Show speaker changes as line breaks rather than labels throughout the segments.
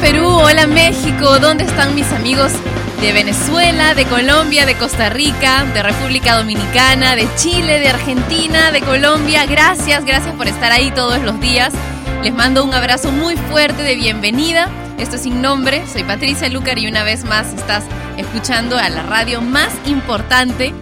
Perú, hola México, ¿dónde están mis amigos de Venezuela, de Colombia, de Costa Rica, de República Dominicana, de Chile, de Argentina, de Colombia? Gracias, gracias por estar ahí todos los días. Les mando un abrazo muy fuerte de bienvenida. Esto es Sin Nombre, soy Patricia Lucar y una vez más estás escuchando a la radio más importante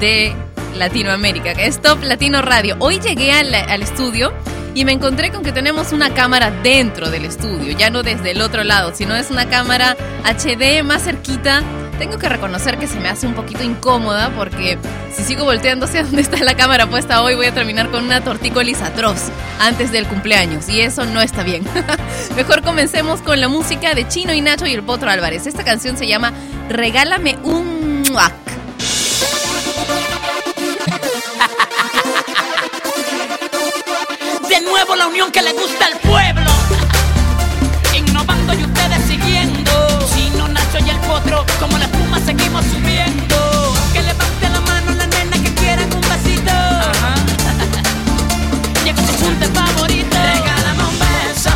de Latinoamérica, que es Top Latino Radio. Hoy llegué al, al estudio y me encontré con que tenemos una cámara dentro del estudio, ya no desde el otro lado, sino es una cámara HD más cerquita. Tengo que reconocer que se me hace un poquito incómoda porque si sigo volteando hacia donde está la cámara puesta hoy voy a terminar con una tortícolis atroz antes del cumpleaños y eso no está bien. Mejor comencemos con la música de Chino y Nacho y el Potro Álvarez. Esta canción se llama Regálame un muac.
Nuevo la unión que le gusta al pueblo. Innovando y ustedes siguiendo. Chino, Nacho y el potro, como la espuma seguimos subiendo. Que levante la mano la nena que quieran un besito. Llegó su punto favorito. Regálame un beso.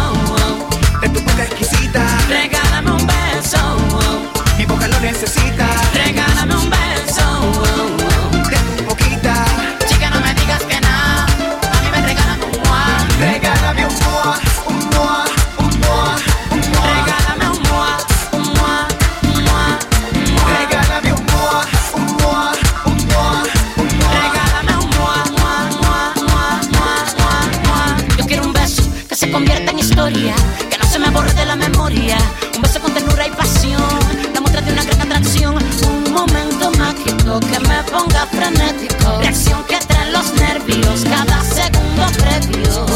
De tu boca exquisita,
Regálame un beso.
mi boca lo necesita.
Ponga frenético. Reacción que trae los nervios cada segundo previo.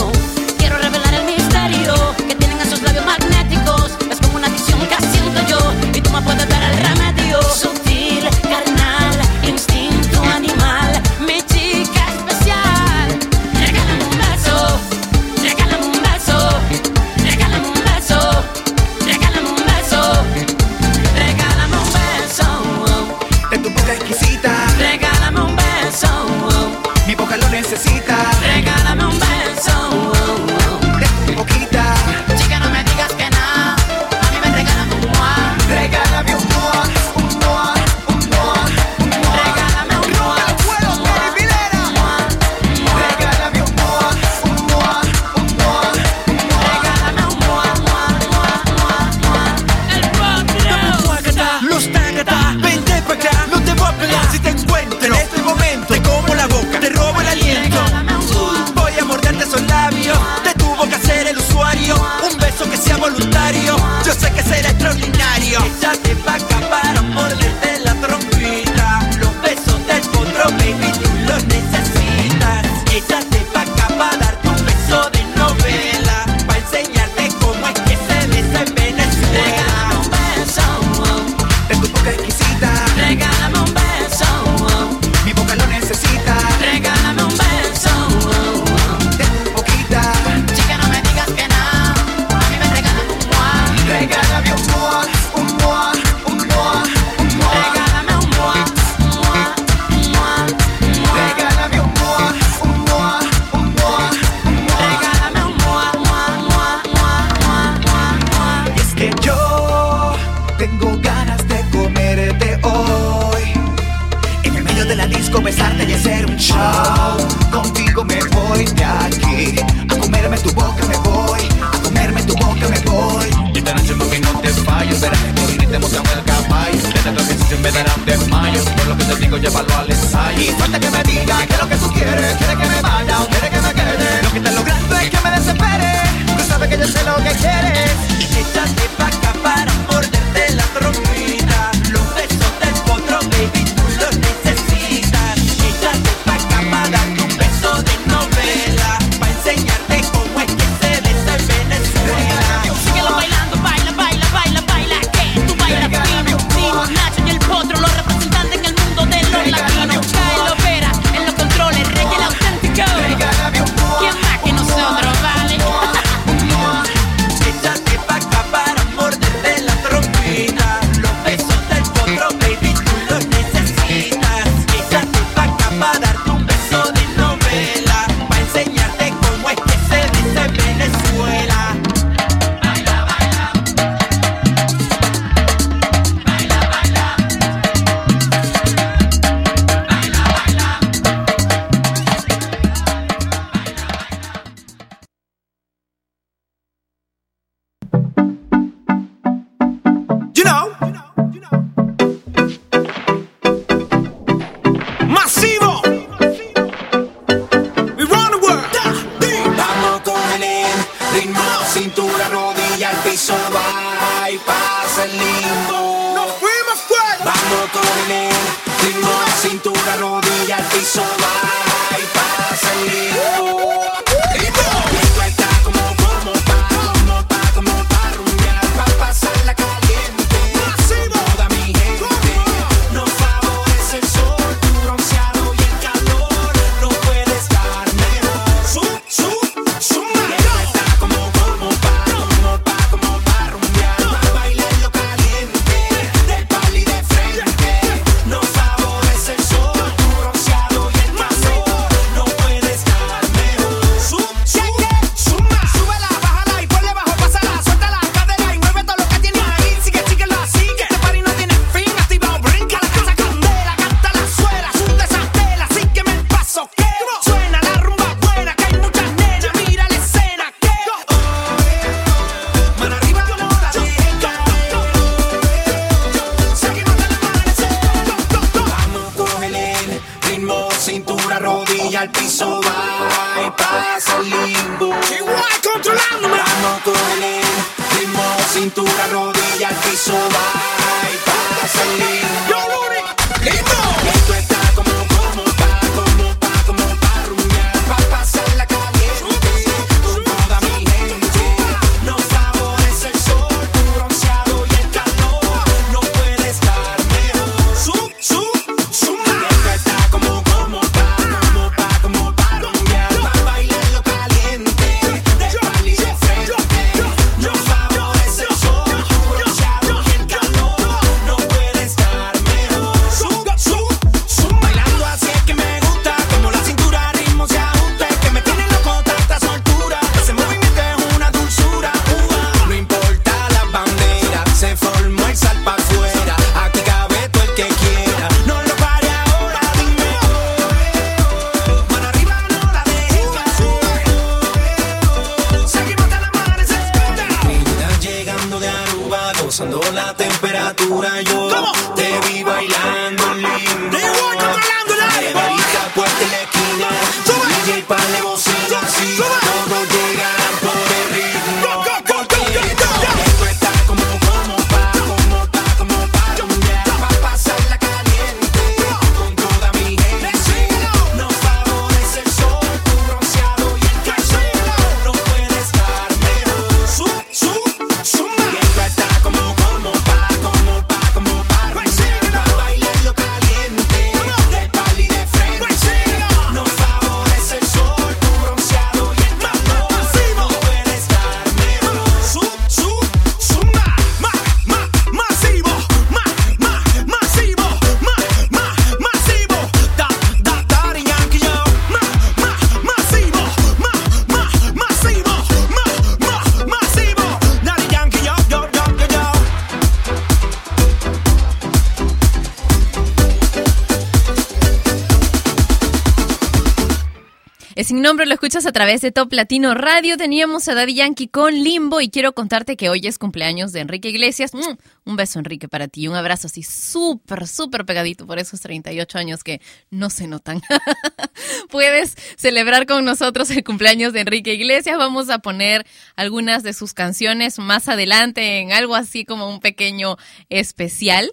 a
través de Top Latino Radio. Teníamos a Daddy Yankee con Limbo y quiero contarte que hoy es cumpleaños de Enrique Iglesias. Mm, un beso, Enrique, para ti. Un abrazo así súper, súper pegadito por esos 38 años que no se notan. Puedes celebrar con nosotros el cumpleaños de Enrique Iglesias. Vamos a poner algunas de sus canciones más adelante en algo así como un pequeño especial.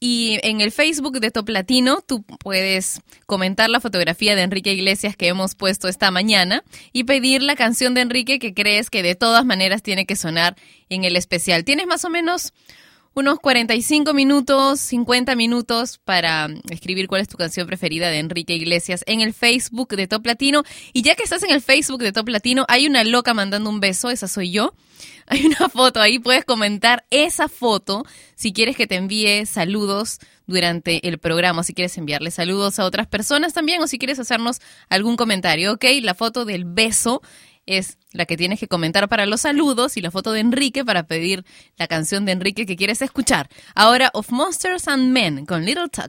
Y en el Facebook de Top Latino tú puedes comentar la fotografía de Enrique Iglesias que hemos puesto esta mañana y pedir la canción de Enrique que crees que de todas maneras tiene que sonar en el especial. Tienes más o menos unos 45 minutos, 50 minutos para escribir cuál es tu canción preferida de Enrique Iglesias en el Facebook de Top Latino. Y ya que estás en el Facebook de Top Latino, hay una loca mandando un beso, esa soy yo. Hay una foto ahí, puedes comentar esa foto si quieres que te envíe saludos durante el programa, si quieres enviarle saludos a otras personas también o si quieres hacernos algún comentario, ¿ok? La foto del beso es la que tienes que comentar para los saludos y la foto de Enrique para pedir la canción de Enrique que quieres escuchar. Ahora, Of Monsters and Men con Little Tux.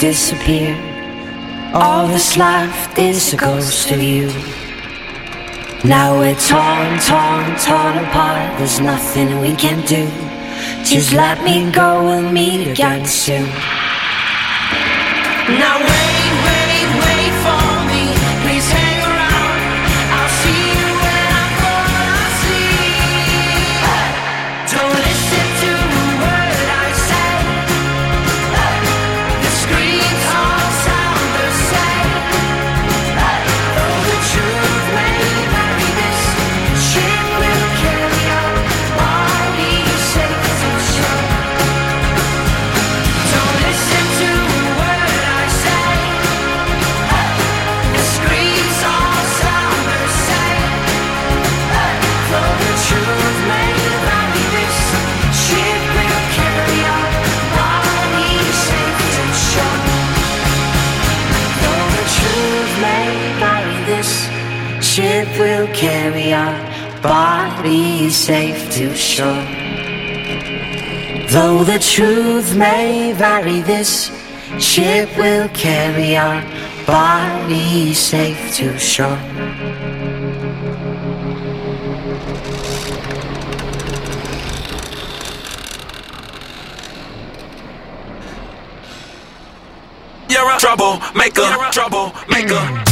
Disappear. All that's left is a ghost of you. Now we're torn, torn, torn apart. There's nothing we can do. Just let me go, we'll meet again soon. Now carry our bodies safe to shore. Though the truth may vary, this ship will carry our bodies safe to shore.
You're a troublemaker, troublemaker.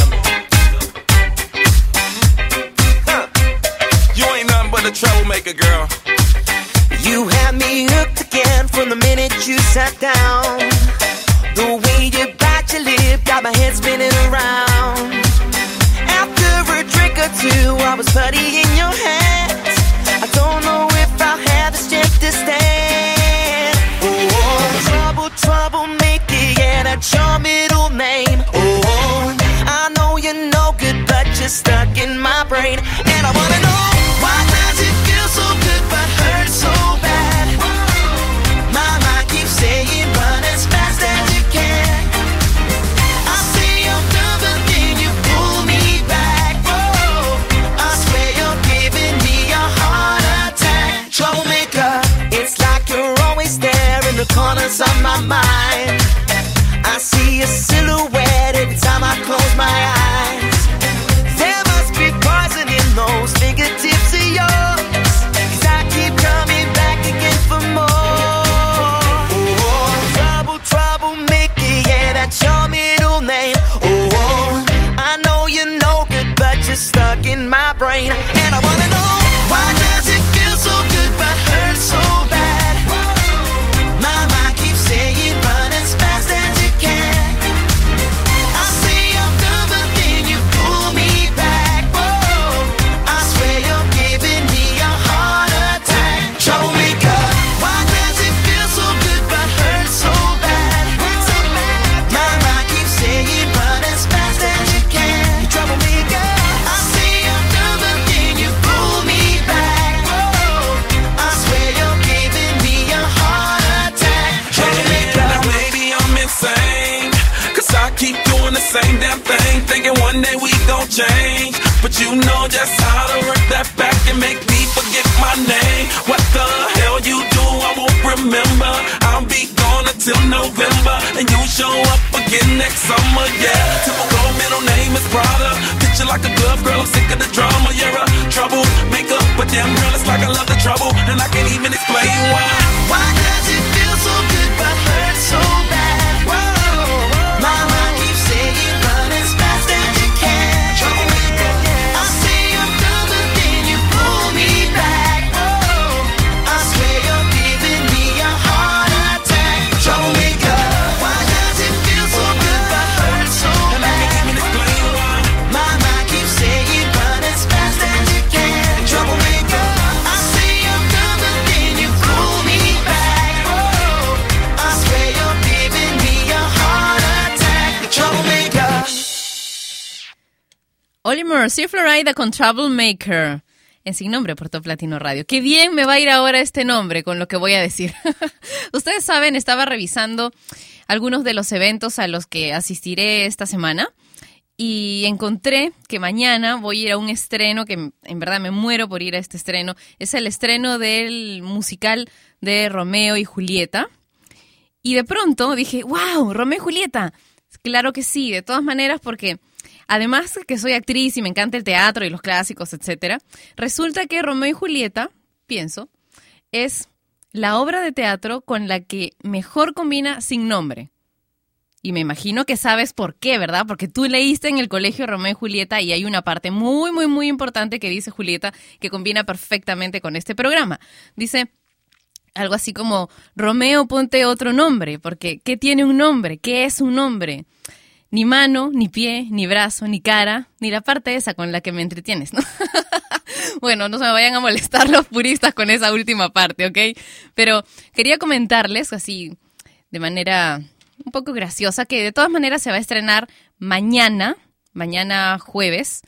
Florida con Troublemaker. En sin nombre por Top Latino Radio. Qué bien me va a ir ahora este nombre con lo que voy a decir. Ustedes saben, estaba revisando algunos de los eventos a los que asistiré esta semana y encontré que mañana voy a ir a un estreno que en verdad me muero por ir a este estreno. Es el estreno del musical de Romeo y Julieta. Y de pronto dije, wow, Romeo y Julieta. Claro que sí, de todas maneras porque además que soy actriz y me encanta el teatro y los clásicos, etcétera, resulta que Romeo y Julieta, pienso, es la obra de teatro con la que mejor combina sin nombre. Y me imagino que sabes por qué, ¿verdad? Porque tú leíste en el colegio Romeo y Julieta y hay una parte muy, muy, muy importante que dice Julieta que combina perfectamente con este programa. Dice algo así como, Romeo, ponte otro nombre, porque ¿qué tiene un nombre? ¿Qué es un nombre? Ni mano, ni pie, ni brazo, ni cara, ni la parte esa con la que me entretienes, ¿no? bueno, no se me vayan a molestar los puristas con esa última parte, ¿ok? Pero quería comentarles así, de manera un poco graciosa, que de todas maneras se va a estrenar mañana, mañana jueves,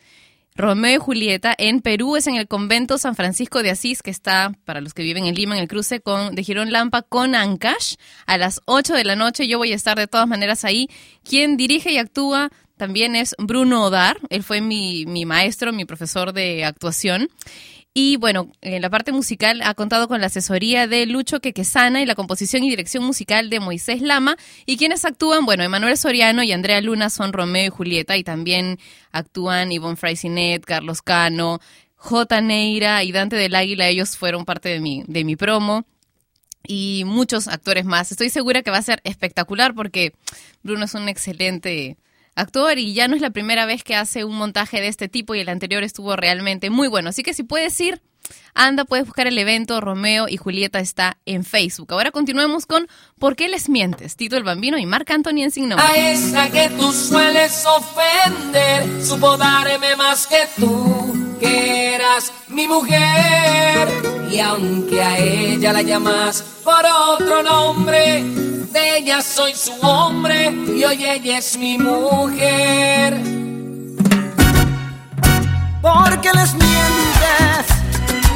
Romeo y Julieta en Perú, es en el convento San Francisco de Asís, que está, para los que viven en Lima, en el cruce con, de Girón Lampa con Ancash, a las 8 de la noche. Yo voy a estar de todas maneras ahí. Quien dirige y actúa también es Bruno Odar, él fue mi, mi maestro, mi profesor de actuación. Y bueno, en la parte musical ha contado con la asesoría de Lucho Quequesana y la composición y dirección musical de Moisés Lama. Y quienes actúan, bueno, Emanuel Soriano y Andrea Luna son Romeo y Julieta. Y también actúan Ivonne Fraisinet, Carlos Cano, J. Neira y Dante del Águila. Ellos fueron parte de mi, de mi promo. Y muchos actores más. Estoy segura que va a ser espectacular porque Bruno es un excelente actor y ya no es la primera vez que hace un montaje de este tipo y el anterior estuvo realmente muy bueno. Así que si puedes ir, anda, puedes buscar el evento Romeo y Julieta está en Facebook. Ahora continuemos con ¿Por qué les mientes? Tito el Bambino y Marc Anthony en Nombre.
A esa que tú sueles ofender, supo darme más que tú, que eras mi mujer. Y aunque a ella la llamas por otro nombre, de ella soy su hombre y hoy ella es mi mujer.
Porque les mientes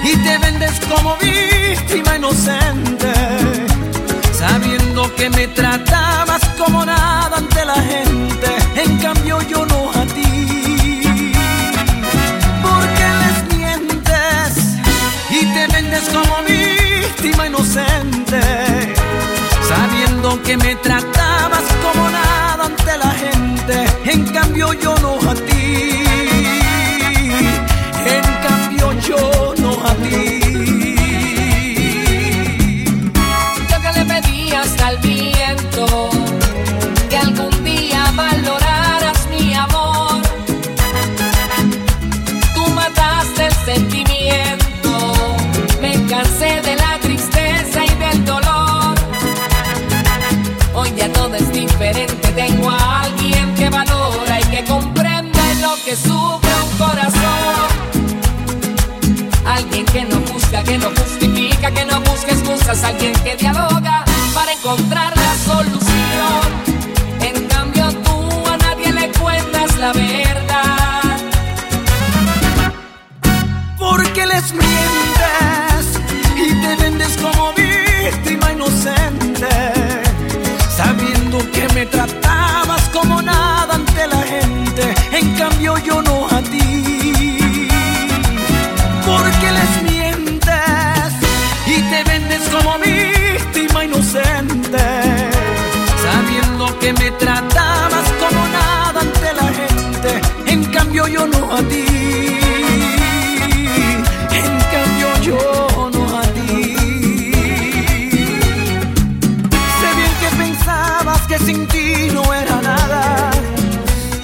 y te vendes como víctima inocente, sabiendo que me tratabas como nada ante la gente, en cambio yo no sabiendo que me tratabas
que no busca excusas, alguien que dialoga para encontrar la solución. En cambio tú a nadie le cuentas la verdad.
Porque les mientes y te vendes como víctima inocente, sabiendo que me tratabas como nada ante la gente. En cambio yo no yo no a ti. En cambio yo no a ti. Sé bien que pensabas que sin ti no era nada.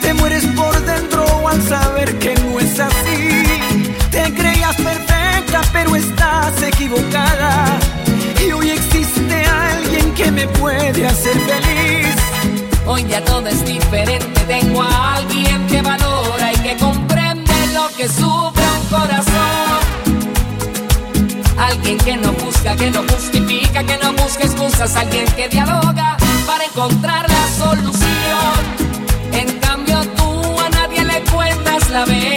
Te mueres por dentro al saber que no es así. Te creías perfecta, pero estás equivocada. Y hoy existe alguien que me puede hacer feliz.
Hoy ya todo es diferente que sufra un corazón. Alguien que no busca, que no justifica, que no busca excusas. Alguien que dialoga para encontrar la solución. En cambio tú a nadie le cuentas la vez.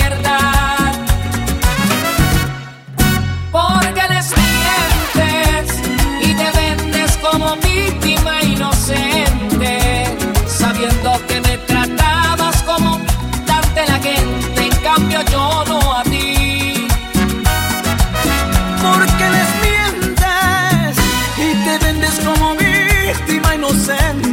todo a ti
Porque les mientes y te vendes como víctima inocente.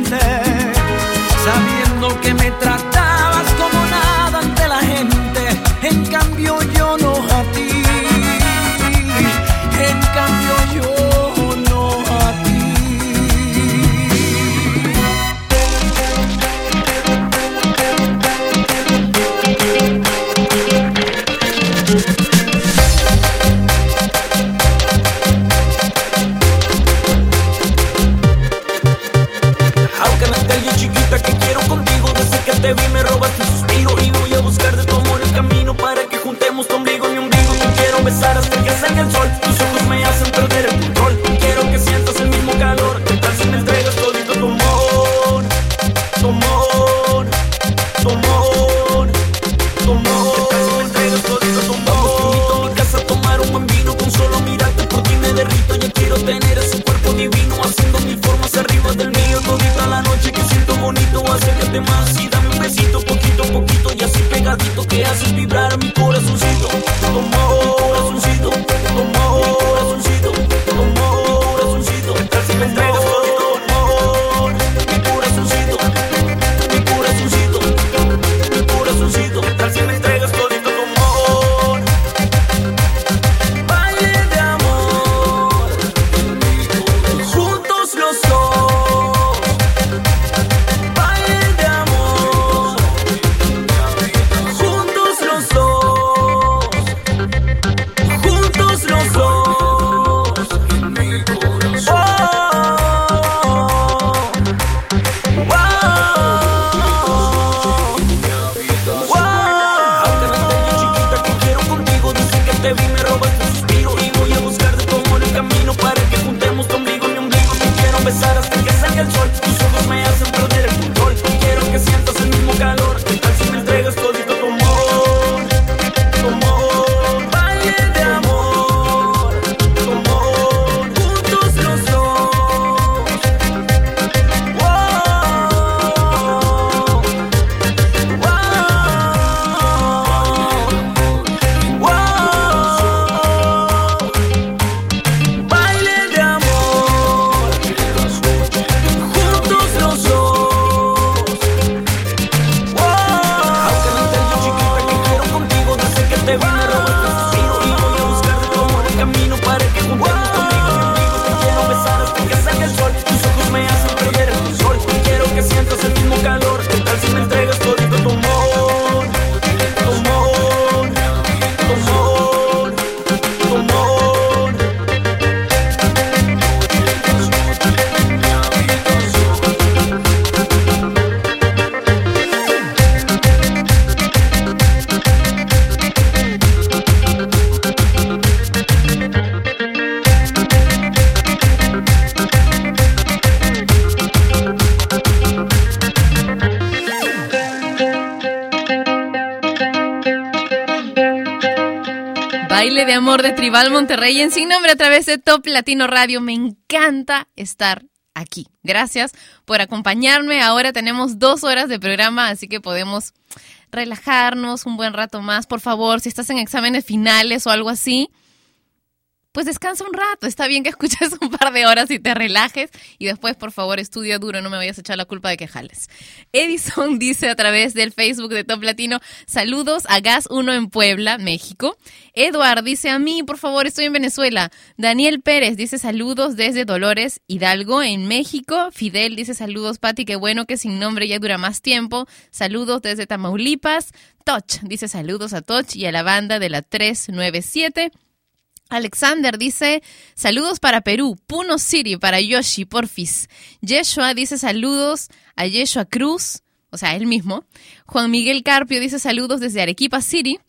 Baile de amor de
Tribal Monterrey en Sin Nombre a través de Top Latino Radio. Me encanta estar aquí. Gracias por acompañarme. Ahora tenemos dos horas de programa, así que podemos relajarnos un buen rato más. Por favor, si estás en exámenes finales o algo así, pues descansa un rato. Está bien que escuches un par de horas y te relajes y después, por favor, estudia duro, no me vayas a echar la culpa de que jales. Edison dice a través del Facebook de Top Latino, saludos a Gas 1 en Puebla, México. Eduard dice a mí, por favor, estoy en Venezuela. Daniel Pérez dice saludos desde Dolores Hidalgo en México. Fidel dice saludos, Pati, qué bueno que sin nombre ya dura más tiempo. Saludos desde Tamaulipas. Toch dice saludos a Toch y a la banda de la 397. Alexander dice saludos para Perú, Puno City para Yoshi, porfis. Yeshua dice saludos a Yeshua Cruz, o sea, él mismo. Juan Miguel Carpio dice saludos desde Arequipa City.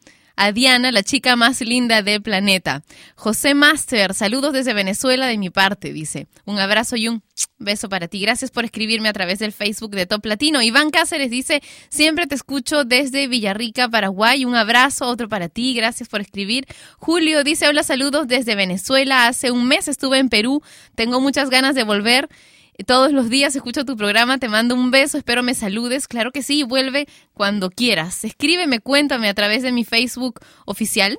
A Diana, la chica más linda del planeta. José Master, saludos desde Venezuela de mi parte, dice. Un abrazo y un beso para ti. Gracias por escribirme a través del Facebook de Top Latino. Iván Cáceres dice, siempre te escucho desde Villarrica, Paraguay. Un abrazo, otro para ti. Gracias por escribir. Julio dice, hola, saludos desde Venezuela. Hace un mes estuve en Perú. Tengo muchas ganas de volver. Todos los días escucho tu programa, te mando un beso, espero me saludes. Claro que sí, vuelve cuando quieras. Escríbeme, cuéntame a través de mi Facebook oficial,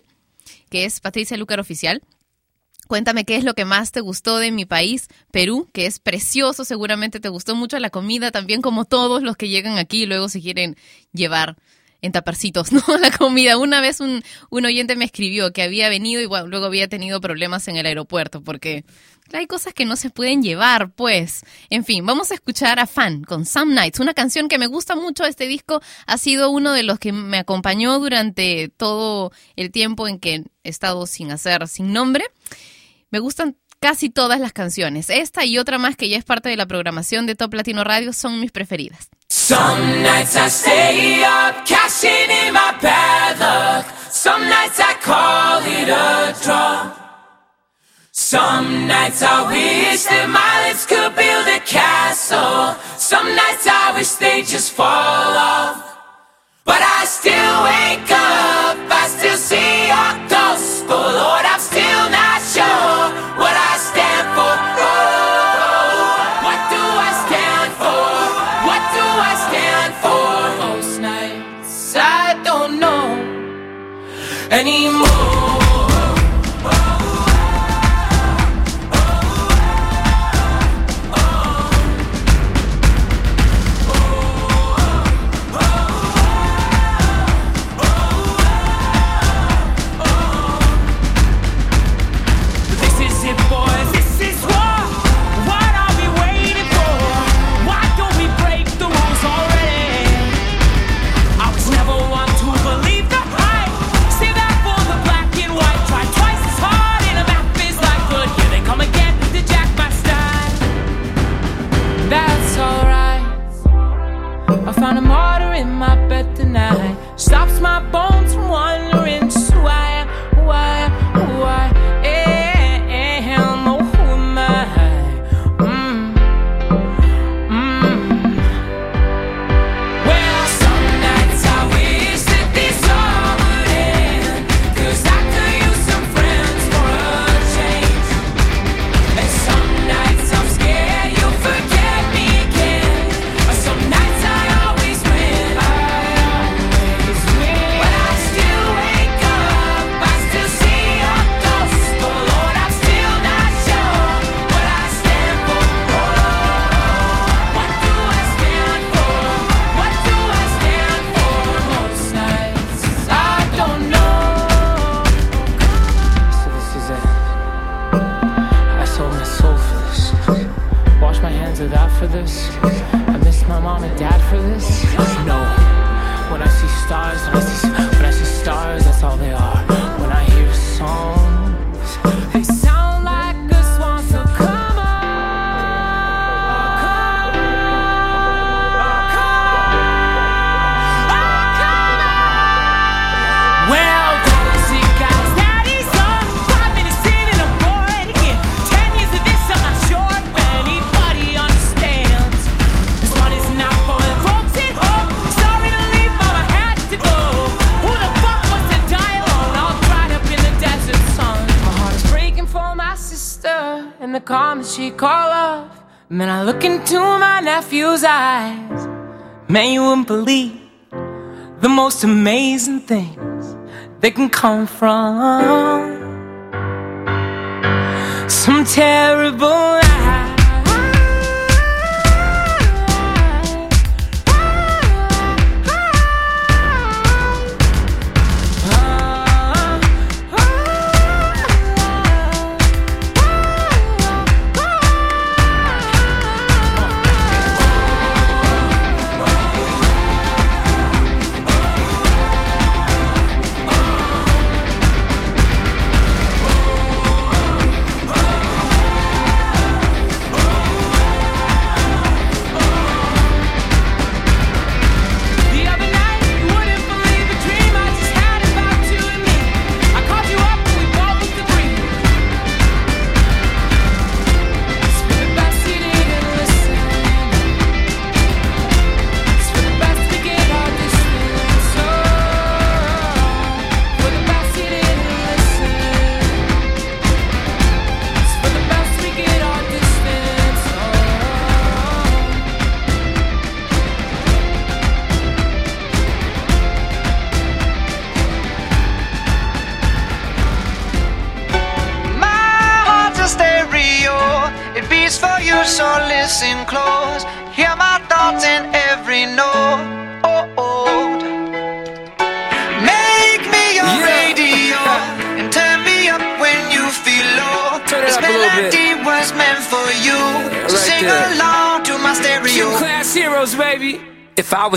que es Patricia Lucar Oficial. Cuéntame qué es lo que más te gustó de mi país, Perú, que es precioso, seguramente te gustó mucho la comida, también como todos los que llegan aquí y luego se quieren llevar en taparcitos, ¿no? La comida. Una vez un, un oyente me escribió que había venido y luego había tenido problemas en el aeropuerto porque hay cosas que no se pueden llevar, pues. En fin, vamos a escuchar a Fan con Some Nights, una canción que me gusta mucho. Este disco ha sido uno de los que me acompañó durante todo el tiempo en que he estado sin hacer, sin nombre. Me gustan casi todas las canciones. Esta y otra más que ya es parte de la programación de Top Latino Radio son mis preferidas.
Some nights I stay up, cashing in my bad luck. Some nights I call it a draw. Some nights I wish that my lips could build a castle. Some nights I wish they just fall off. But I still wake up, I still see your ghost. Oh Lord, I'm anymore. Believe the most amazing things that can come from. Some terrible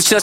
was
just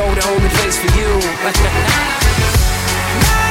the only place for you.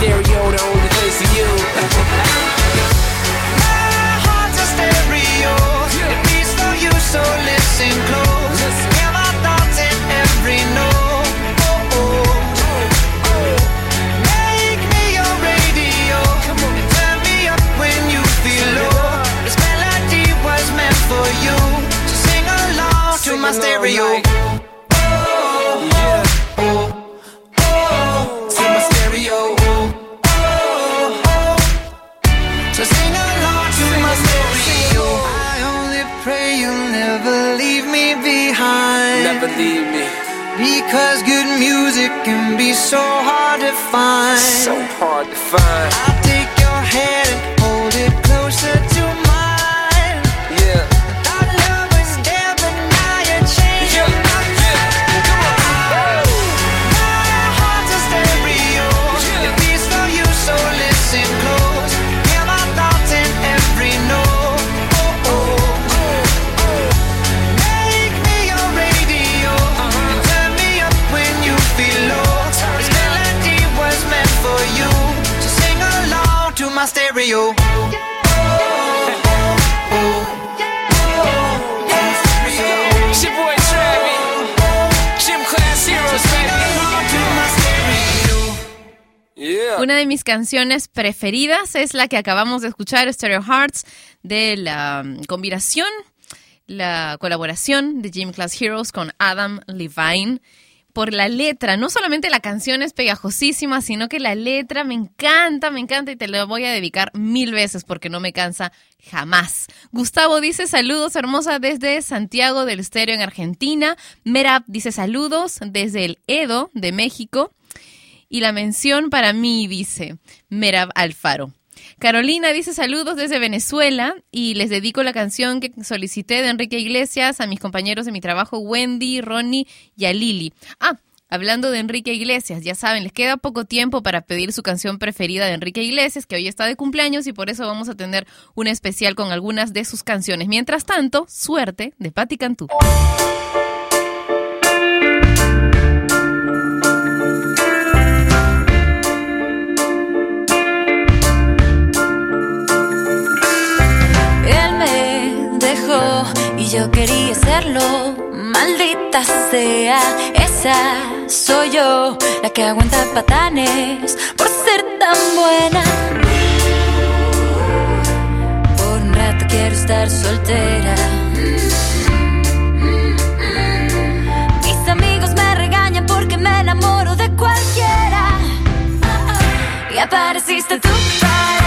stereo, the only place for you.
My heart's a stereo. It beats for you, so listen close. Hear my thoughts in every note. Oh, oh. Make me your radio and turn me up when you feel low. This melody was meant for you, so sing along to my stereo. Because good music can be so hard to find.
So hard to find.
I'll take your hand
Una de mis canciones preferidas es la que acabamos de escuchar, Stereo Hearts, de la um, combinación, la colaboración de Gym Class Heroes con Adam Levine por la letra. No solamente la canción es pegajosísima, sino que la letra me encanta, me encanta y te la voy a dedicar mil veces porque no me cansa jamás. Gustavo dice saludos hermosa desde Santiago del Estero en Argentina. Merab dice saludos desde el Edo de México. Y la mención para mí dice Merab Alfaro. Carolina dice saludos desde Venezuela y les dedico la canción que solicité de Enrique Iglesias a mis compañeros de mi trabajo, Wendy, Ronnie y a Lili. Ah, hablando de Enrique Iglesias, ya saben, les queda poco tiempo para pedir su canción preferida de Enrique Iglesias, que hoy está de cumpleaños y por eso vamos a tener un especial con algunas de sus canciones. Mientras tanto, suerte de Patti Cantú.
Yo quería serlo. Maldita sea, esa soy yo, la que aguanta patanes por ser tan buena. Por un rato quiero estar soltera. Mis amigos me regañan porque me enamoro de cualquiera. Y apareciste tú para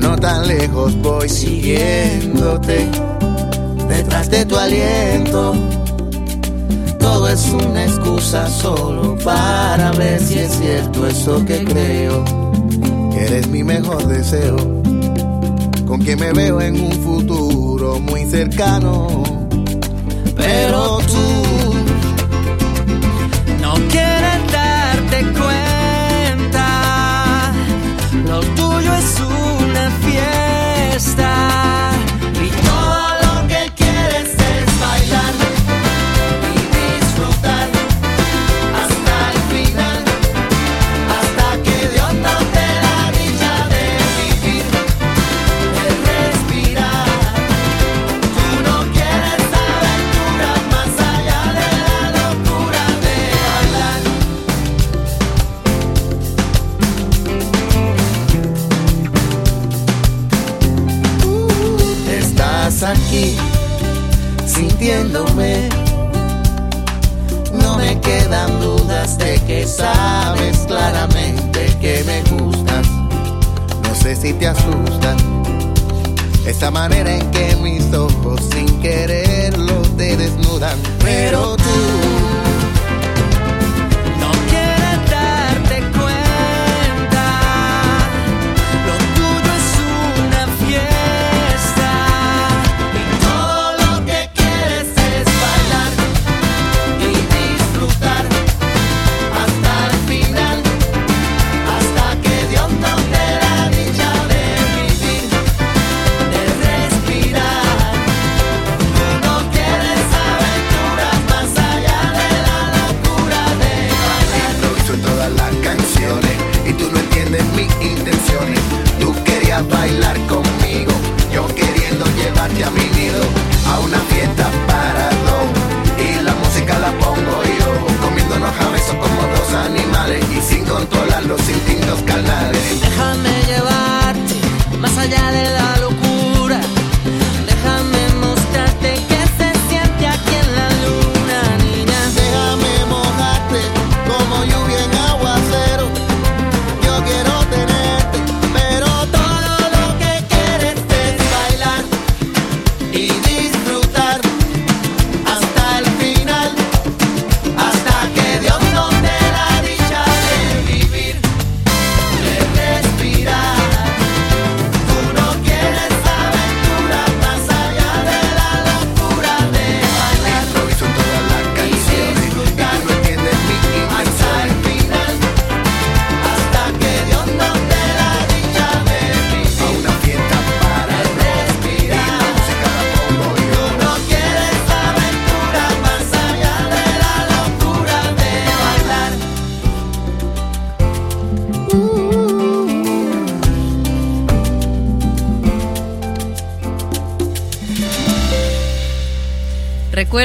no
tan lejos voy siguiéndote. Detrás de tu aliento, todo es una excusa solo para ver si es cierto eso que creo que eres mi mejor deseo, con quien me veo en un futuro muy cercano. Pero tú
No quieres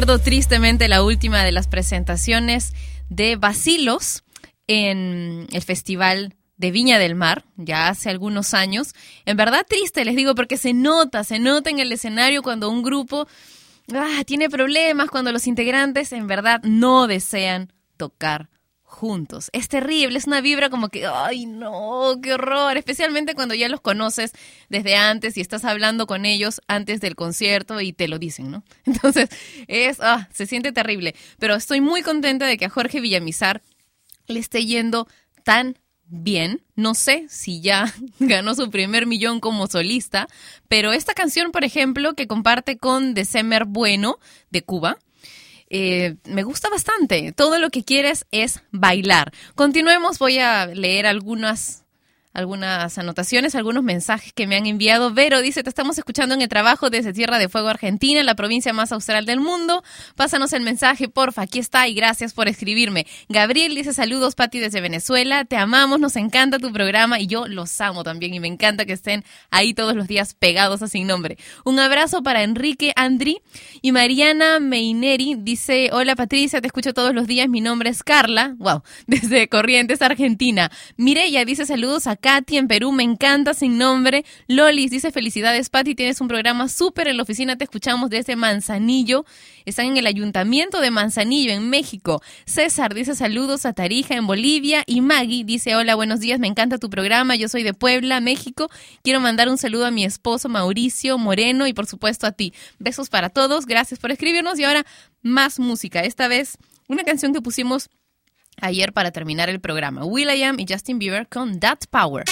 Tristemente la última de las presentaciones de Basilos en el Festival de Viña del Mar, ya hace algunos años. En verdad triste, les digo, porque se nota, se nota en el escenario cuando un grupo ah, tiene problemas, cuando los integrantes en verdad no desean tocar juntos. Es terrible, es una vibra como que, ay no, qué horror, especialmente cuando ya los conoces desde antes y estás hablando con ellos antes del concierto y te lo dicen, ¿no? Entonces, es, ah, se siente terrible. Pero estoy muy contenta de que a Jorge Villamizar le esté yendo tan bien. No sé si ya ganó su primer millón como solista, pero esta canción, por ejemplo, que comparte con December Bueno de Cuba, eh, me gusta bastante. Todo lo que quieres es bailar. Continuemos, voy a leer algunas algunas anotaciones, algunos mensajes que me han enviado. Vero dice, te estamos escuchando en el trabajo desde Tierra de Fuego, Argentina, la provincia más austral del mundo. Pásanos el mensaje, porfa, aquí está y gracias por escribirme. Gabriel dice, saludos, Pati, desde Venezuela. Te amamos, nos encanta tu programa y yo los amo también y me encanta que estén ahí todos los días pegados a sin nombre. Un abrazo para Enrique Andri y Mariana Meineri dice, hola Patricia, te escucho todos los días, mi nombre es Carla, wow, desde Corrientes, Argentina. Mireya dice, saludos a Katy en Perú, me encanta sin nombre. Lolis dice felicidades Pati, tienes un programa súper en la oficina, te escuchamos desde Manzanillo. Están en el ayuntamiento de Manzanillo, en México. César dice saludos a Tarija, en Bolivia. Y Maggie dice hola, buenos días, me encanta tu programa, yo soy de Puebla, México. Quiero mandar un saludo a mi esposo Mauricio Moreno y por supuesto a ti. Besos para todos, gracias por escribirnos y ahora más música. Esta vez una canción que pusimos ayer para terminar el programa. Will.i.am y Justin Bieber con That Power.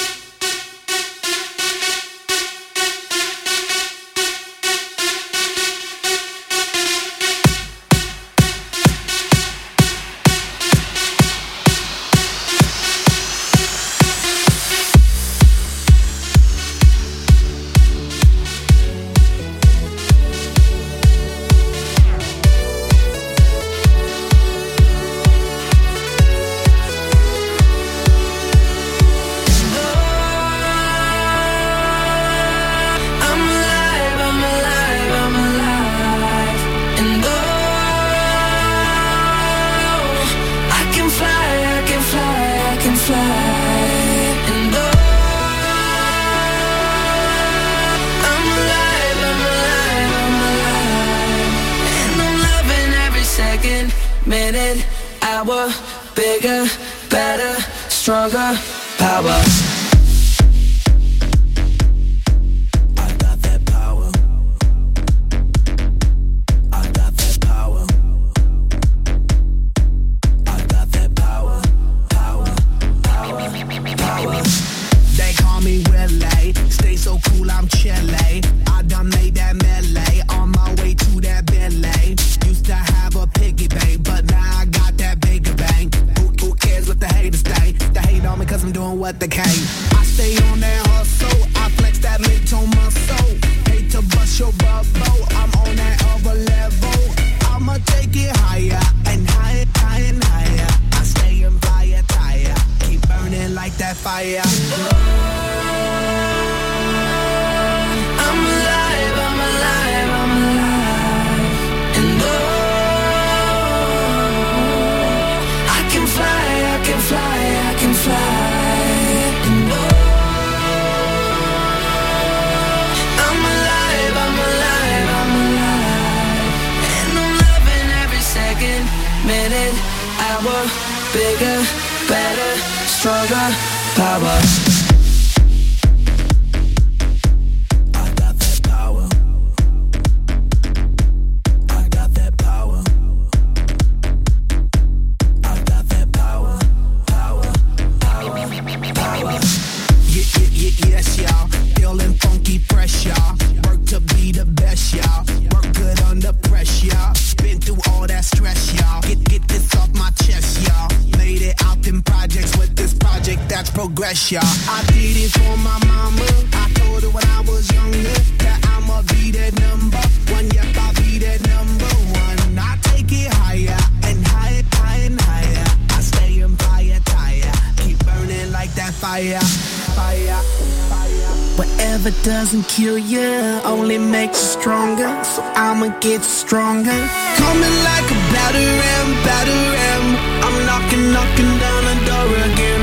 Coming like a battering, battering. I'm knocking, knocking down the door again.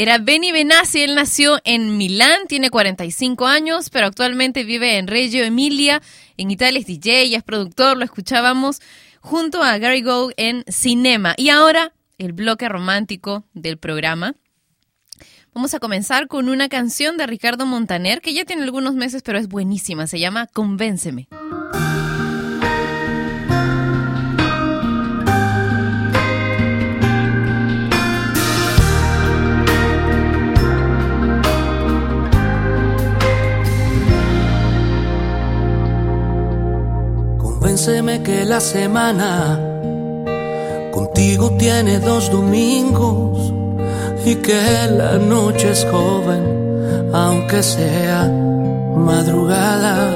Era Benny Benassi, él nació en Milán, tiene 45 años, pero actualmente vive en Reggio Emilia, en Italia es DJ, es productor, lo escuchábamos junto a Gary Go en Cinema. Y ahora el bloque romántico del programa. Vamos a comenzar con una canción de Ricardo Montaner que ya tiene algunos meses, pero es buenísima. Se llama Convénceme.
Convénceme que la semana contigo tiene dos domingos y que la noche es joven, aunque sea madrugada.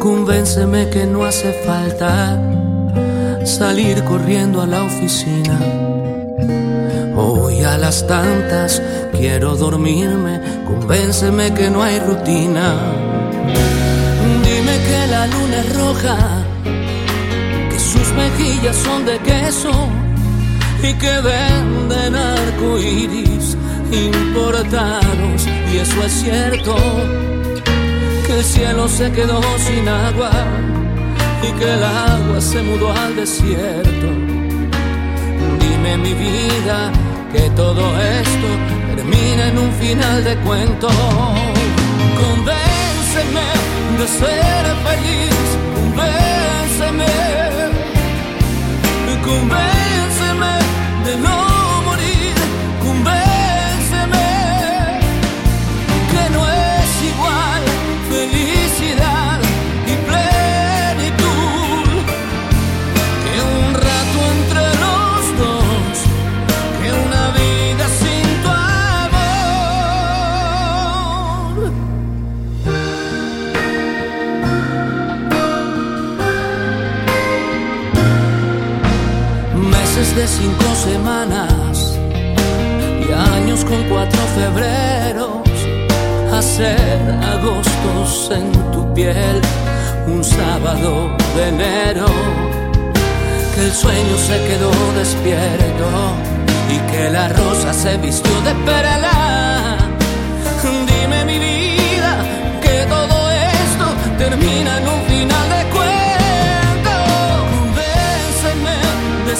Convénceme que no hace falta salir corriendo a la oficina. Hoy a las tantas quiero dormirme, convénceme que no hay rutina. Luna roja, que sus mejillas son de queso y que venden arcoíris importados. Y eso es cierto, que el cielo se quedó sin agua y que el agua se mudó al desierto. Dime mi vida que todo esto termina en un final de cuento. Convénceme de ser feliz, convénceme, convénceme de no semanas y años con cuatro febreros, hacer agostos en tu piel, un sábado de enero, que el sueño se quedó despierto y que la rosa se vistió de perla. Dime mi vida que todo esto termina en un final de cuento. Convénceme de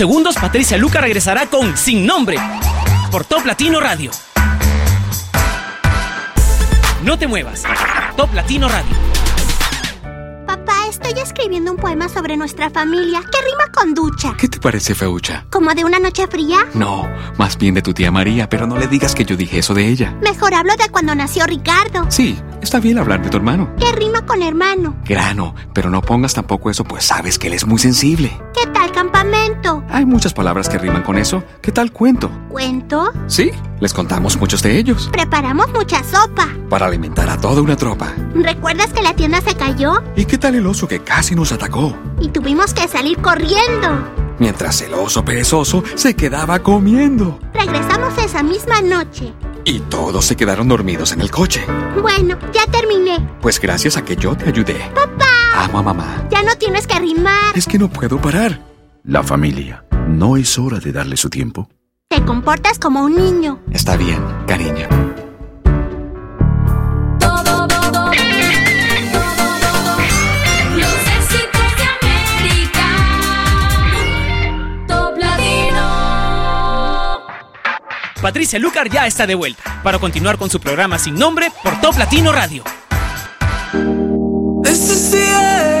segundos Patricia Luca regresará con Sin Nombre por Top Latino Radio. No te muevas, Top Latino Radio.
Papá, estoy escribiendo un poema sobre nuestra familia que rima con ducha.
¿Qué te parece, Feucha?
¿Como de una noche fría?
No, más bien de tu tía María, pero no le digas que yo dije eso de ella.
Mejor hablo de cuando nació Ricardo.
Sí, está bien hablar de tu hermano.
Que rima con hermano.
Grano, pero no pongas tampoco eso, pues sabes que él es muy sensible.
¿Qué tal
Hay muchas palabras que riman con eso. ¿Qué tal cuento?
¿Cuento?
Sí, les contamos muchos de ellos.
Preparamos mucha sopa.
Para alimentar a toda una tropa.
¿Recuerdas que la tienda se cayó?
¿Y qué tal el oso que casi nos atacó?
Y tuvimos que salir corriendo.
Mientras el oso perezoso se quedaba comiendo.
Regresamos esa misma noche.
Y todos se quedaron dormidos en el coche.
Bueno, ya terminé.
Pues gracias a que yo te ayudé.
Papá,
Amo a mamá.
ya no tienes que rimar.
Es que no puedo parar.
La familia. ¿No es hora de darle su tiempo?
Te comportas como un niño.
Está bien, cariño.
Todo, todo, los éxitos de América. Top Latino.
Patricia Lucar ya está de vuelta para continuar con su programa sin nombre por Top Latino Radio.
This is the end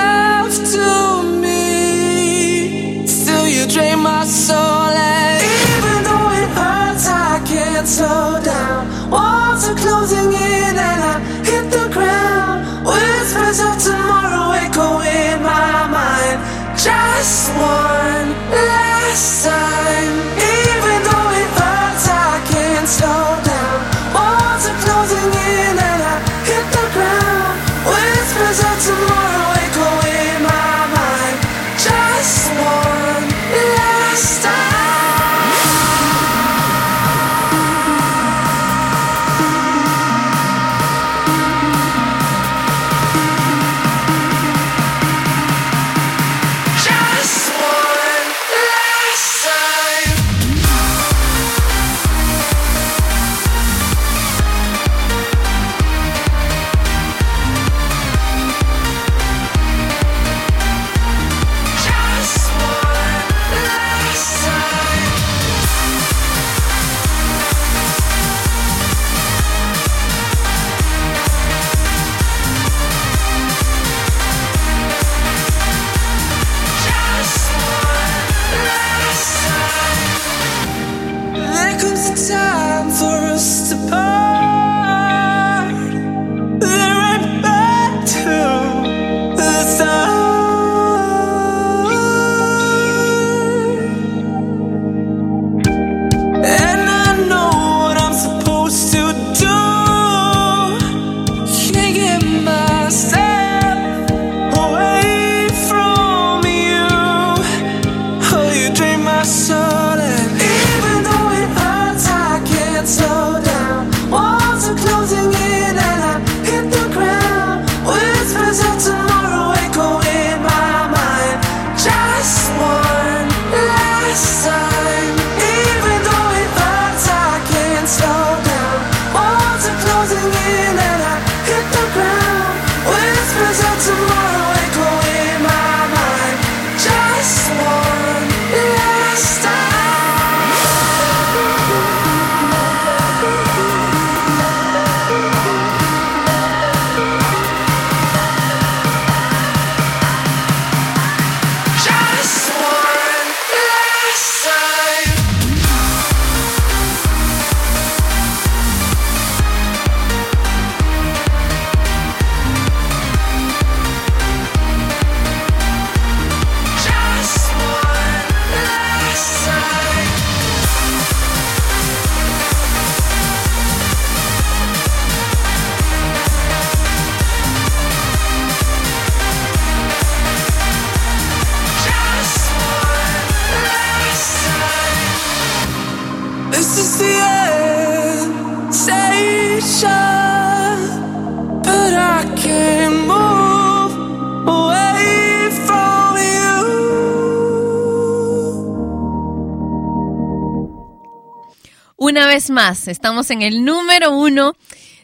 estamos en el número uno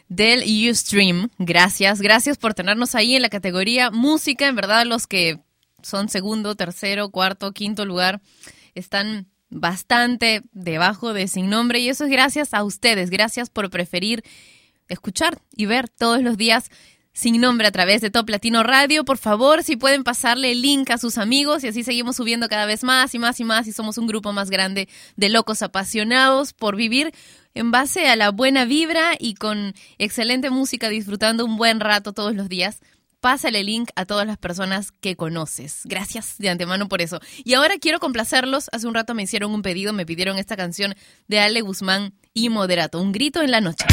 del Ustream. Gracias, gracias por tenernos ahí en la categoría música. En verdad, los que son segundo, tercero, cuarto, quinto lugar están bastante debajo de sin nombre y eso es gracias a ustedes. Gracias por preferir escuchar y ver todos los días sin nombre a través de Top Latino Radio. Por favor, si pueden pasarle el link a sus amigos y así seguimos subiendo cada vez más y más y más y somos un grupo más grande de locos apasionados por vivir en base a la buena vibra y con excelente música, disfrutando un buen rato todos los días. Pásale el link a todas las personas que conoces. Gracias de antemano por eso. Y ahora quiero complacerlos. Hace un rato me hicieron un pedido, me pidieron esta canción de Ale Guzmán y Moderato, Un grito en la noche.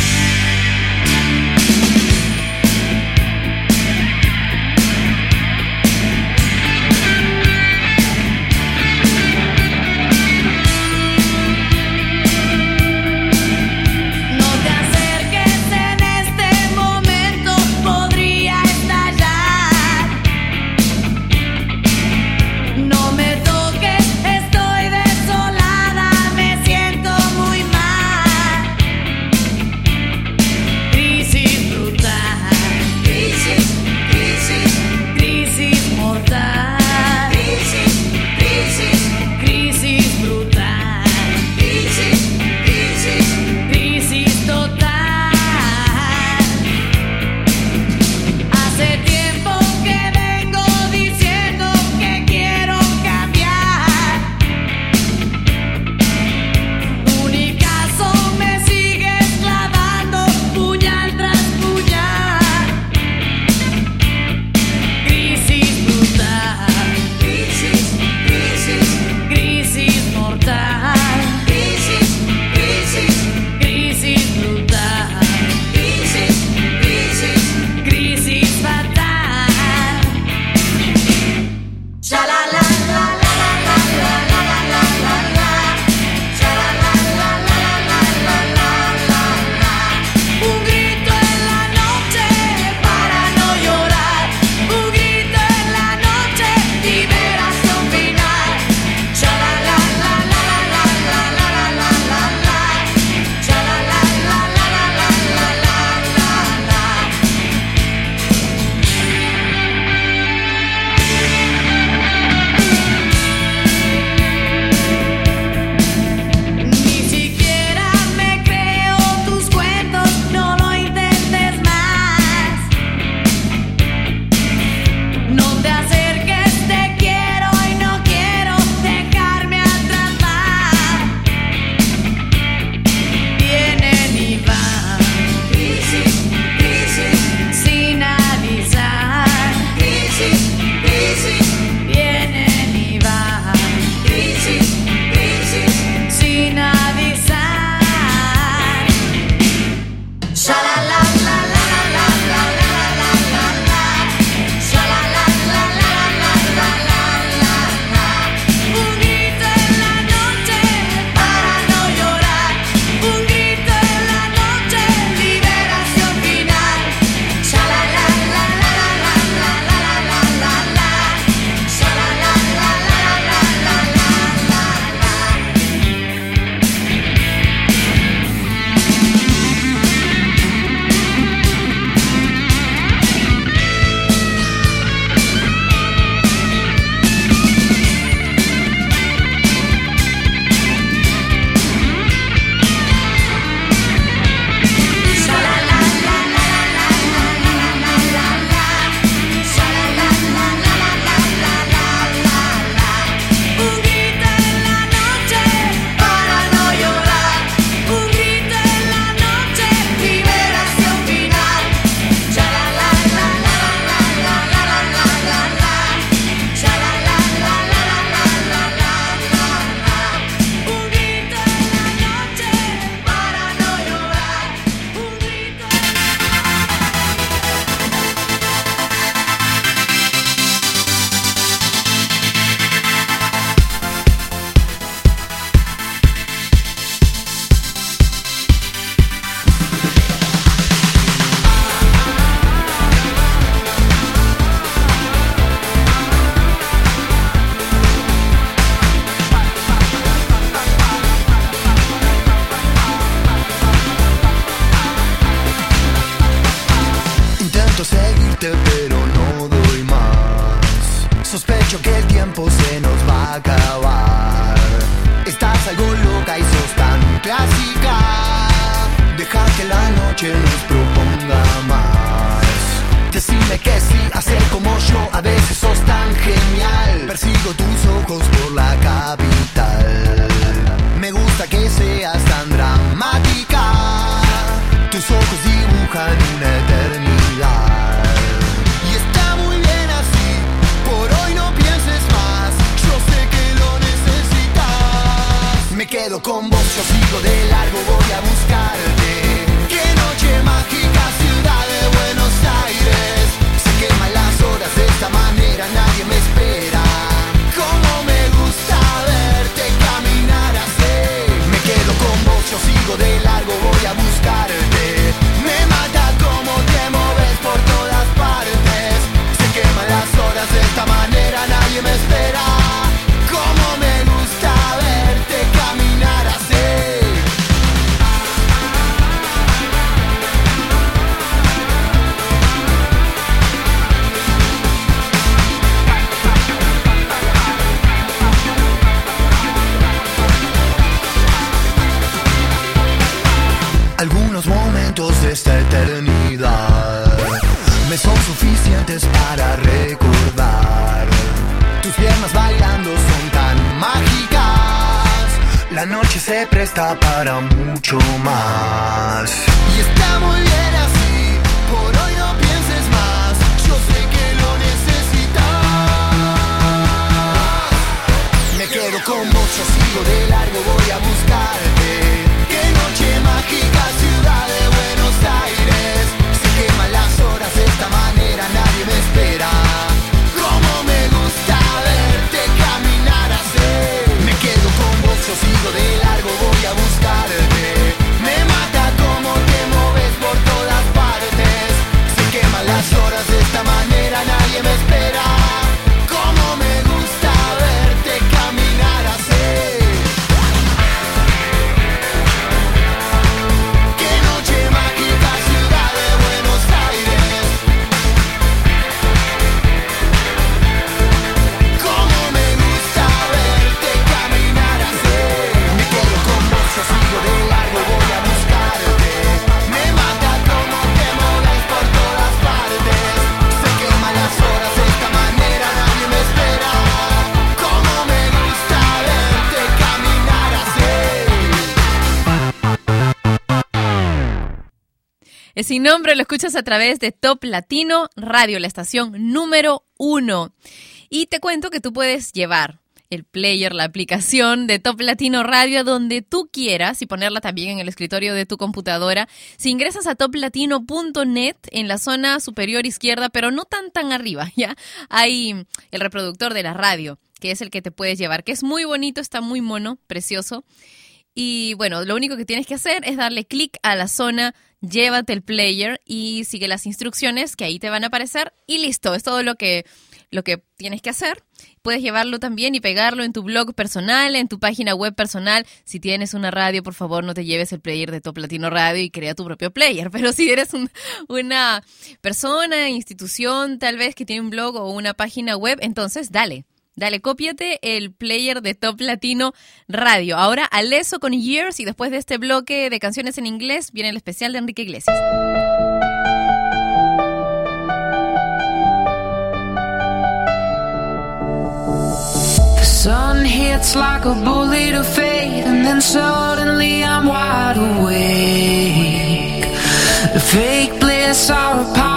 Yo sigo de largo, presta para mucho más. Y está muy bien así. Por hoy no pienses más. Yo sé que lo necesitas. Me quedo con yo sigo de largo,
sin nombre, lo escuchas a través de Top Latino Radio, la estación número uno. Y te cuento que tú puedes llevar el player, la aplicación de Top Latino Radio donde tú quieras y ponerla también en el escritorio de tu computadora. Si ingresas a toplatino.net en la zona superior izquierda, pero no tan tan arriba, ¿ya? Hay el reproductor de la radio, que es el que te puedes llevar, que es muy bonito, está muy mono, precioso. Y bueno, lo único que tienes que hacer es darle clic a la zona Llévate el player y sigue las instrucciones que ahí te van a aparecer y listo, es todo lo que lo que tienes que hacer. Puedes llevarlo también y pegarlo en tu blog personal, en tu página web personal. Si tienes una radio, por favor, no te lleves el player de Top Latino Radio y crea tu propio player. Pero si eres un- una persona, institución, tal vez que tiene un blog o una página web, entonces dale. Dale, cópiate el player de Top Latino Radio. Ahora Aleso con Years y después de este bloque de canciones en inglés viene el especial de Enrique Iglesias.
Sun hits like a bullet of fate, and then suddenly I'm wide awake. The fake bliss our apologies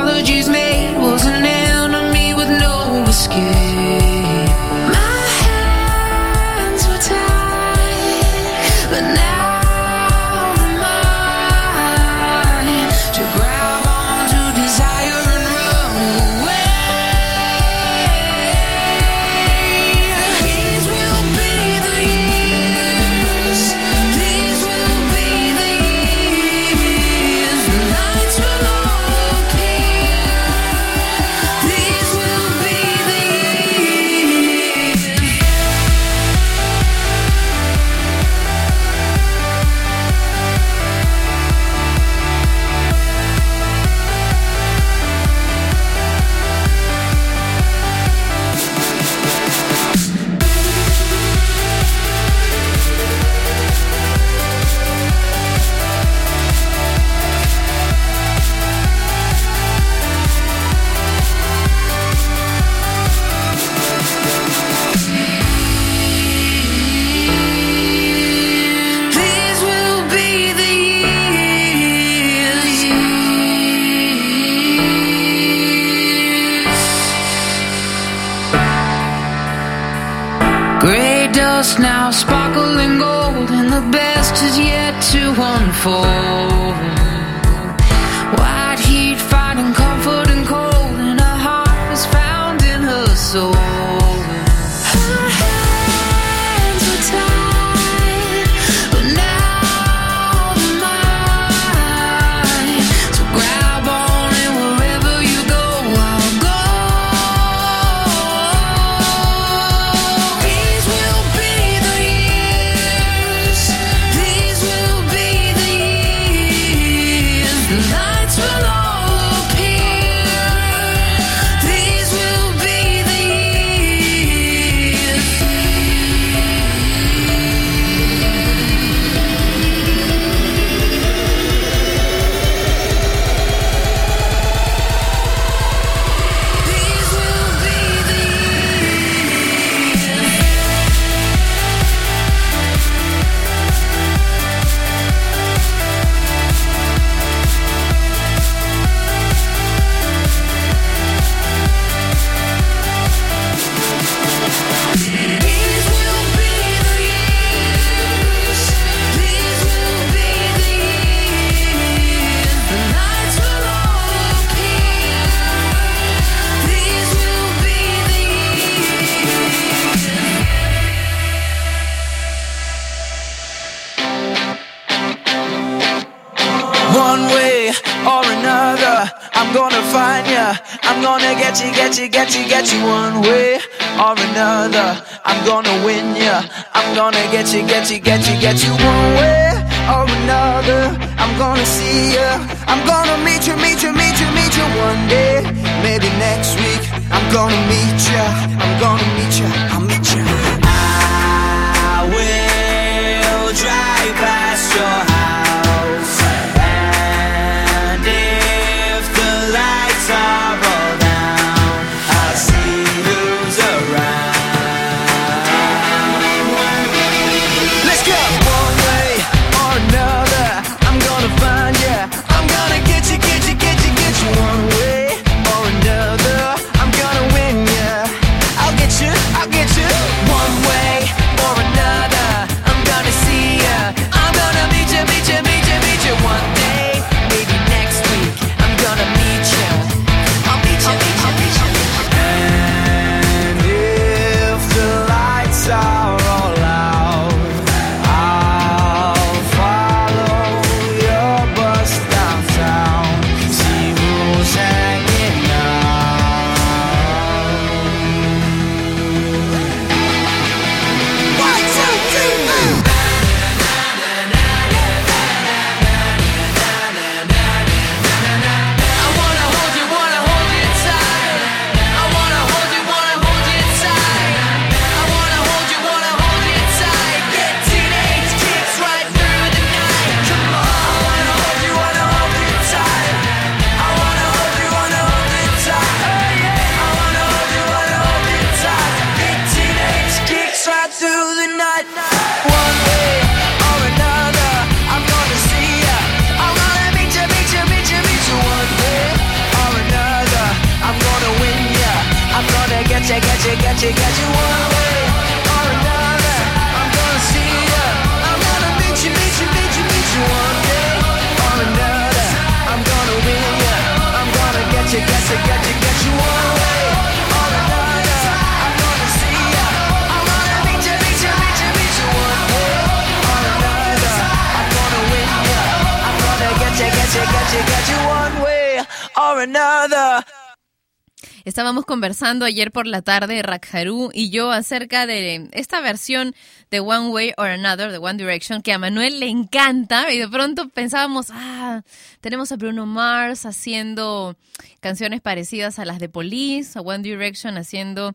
conversando ayer por la tarde, Rakharu y yo, acerca de esta versión de One Way or Another, de One Direction, que a Manuel le encanta. Y de pronto pensábamos, ah, tenemos a Bruno Mars haciendo canciones parecidas a las de Police, a One Direction haciendo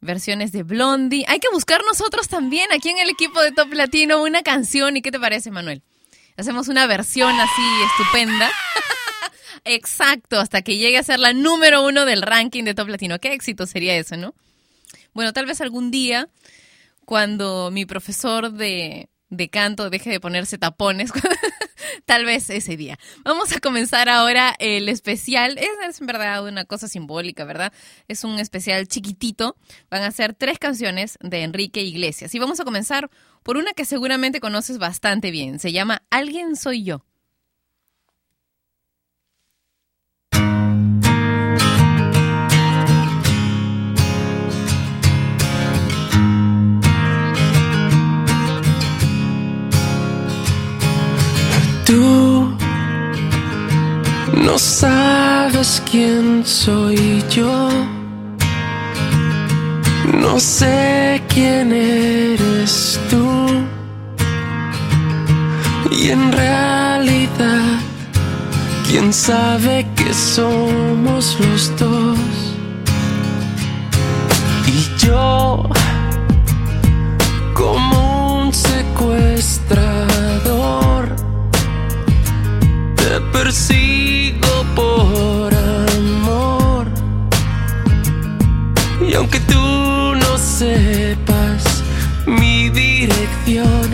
versiones de Blondie. Hay que buscar nosotros también aquí en el equipo de Top Latino una canción. ¿Y qué te parece, Manuel? Hacemos una versión así estupenda. Exacto, hasta que llegue a ser la número uno del ranking de Top Latino. Qué éxito sería eso, ¿no? Bueno, tal vez algún día, cuando mi profesor de, de canto deje de ponerse tapones, tal vez ese día. Vamos a comenzar ahora el especial. Es, es, en verdad una cosa simbólica, ¿verdad? Es un especial chiquitito. Van a ser tres canciones de Enrique Iglesias. Y vamos a comenzar por una que seguramente conoces bastante bien. Se llama Alguien soy yo.
Tú no sabes quién soy yo. No sé quién eres tú. Y en realidad, quién sabe que somos los dos. Y yo, como un secuestrador, persigo por amor. Y aunque tú no sepas mi dirección,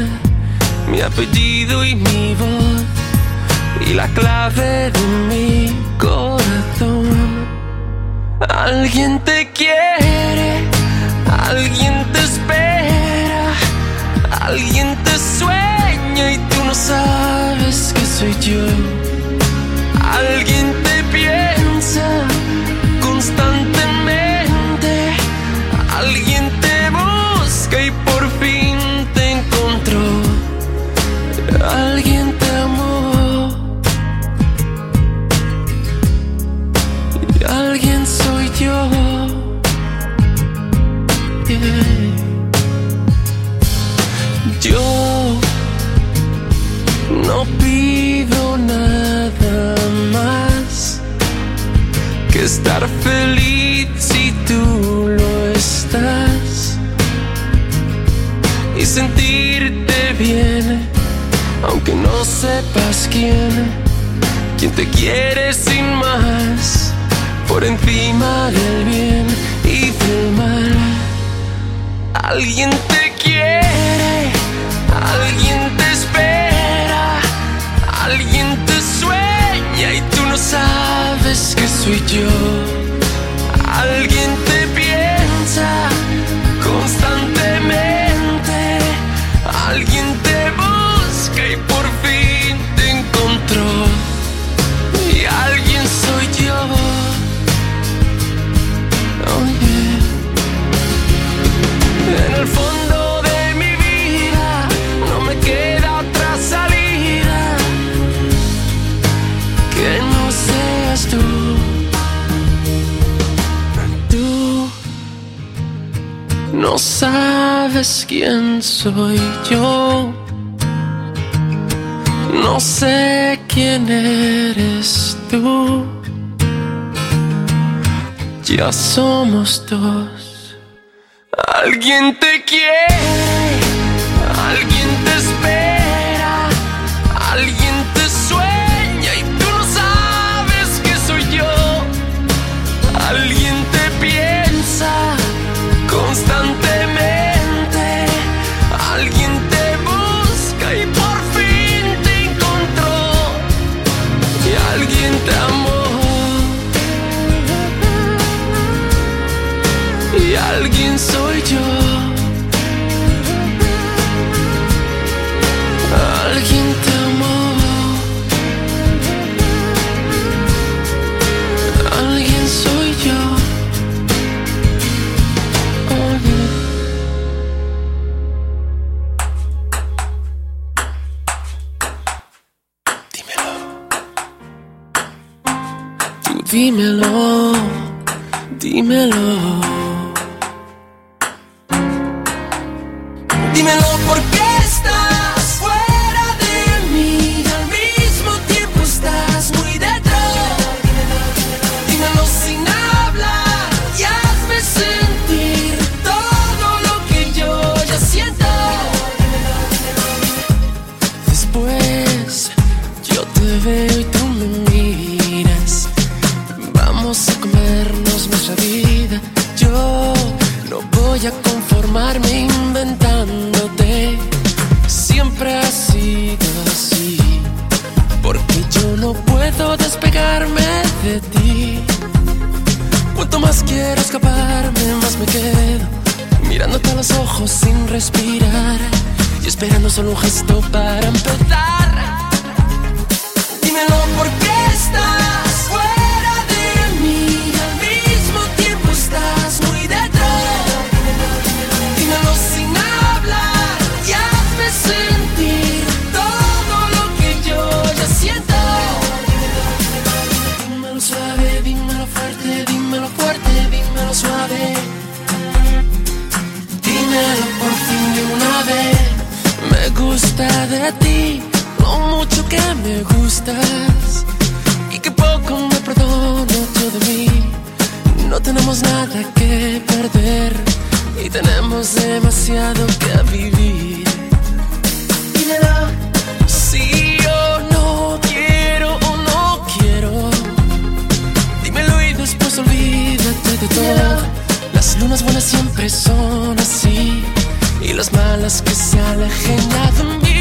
mi apellido y mi voz, y la clave de mi corazón, alguien te quiere, alguien te espera, alguien te sueña y tú no sabes que soy yo. Alguien te piensa constantemente. Alguien te busca y por fin te encontró. Estar feliz si tú lo estás y sentirte bien, aunque no sepas quién, quien te quiere sin más, por encima del bien y del mal. Alguien te quiere, alguien te sabes que soy yo. Alguien te no sabes quién soy yo. No sé quién eres tú. Ya somos dos. Alguien te quiere, dímelo. Dímelo Mirándote a los ojos sin respirar y esperando solo un gesto para empezar. Dímelo por qué. a ti lo mucho que me gustas y que poco me perdono yo de mí. No tenemos nada que perder y tenemos demasiado que vivir. Dímelo. Si yo no quiero o no quiero, dímelo y después olvídate de todo. Las lunas buenas siempre son así y las malas que se alejen de mí.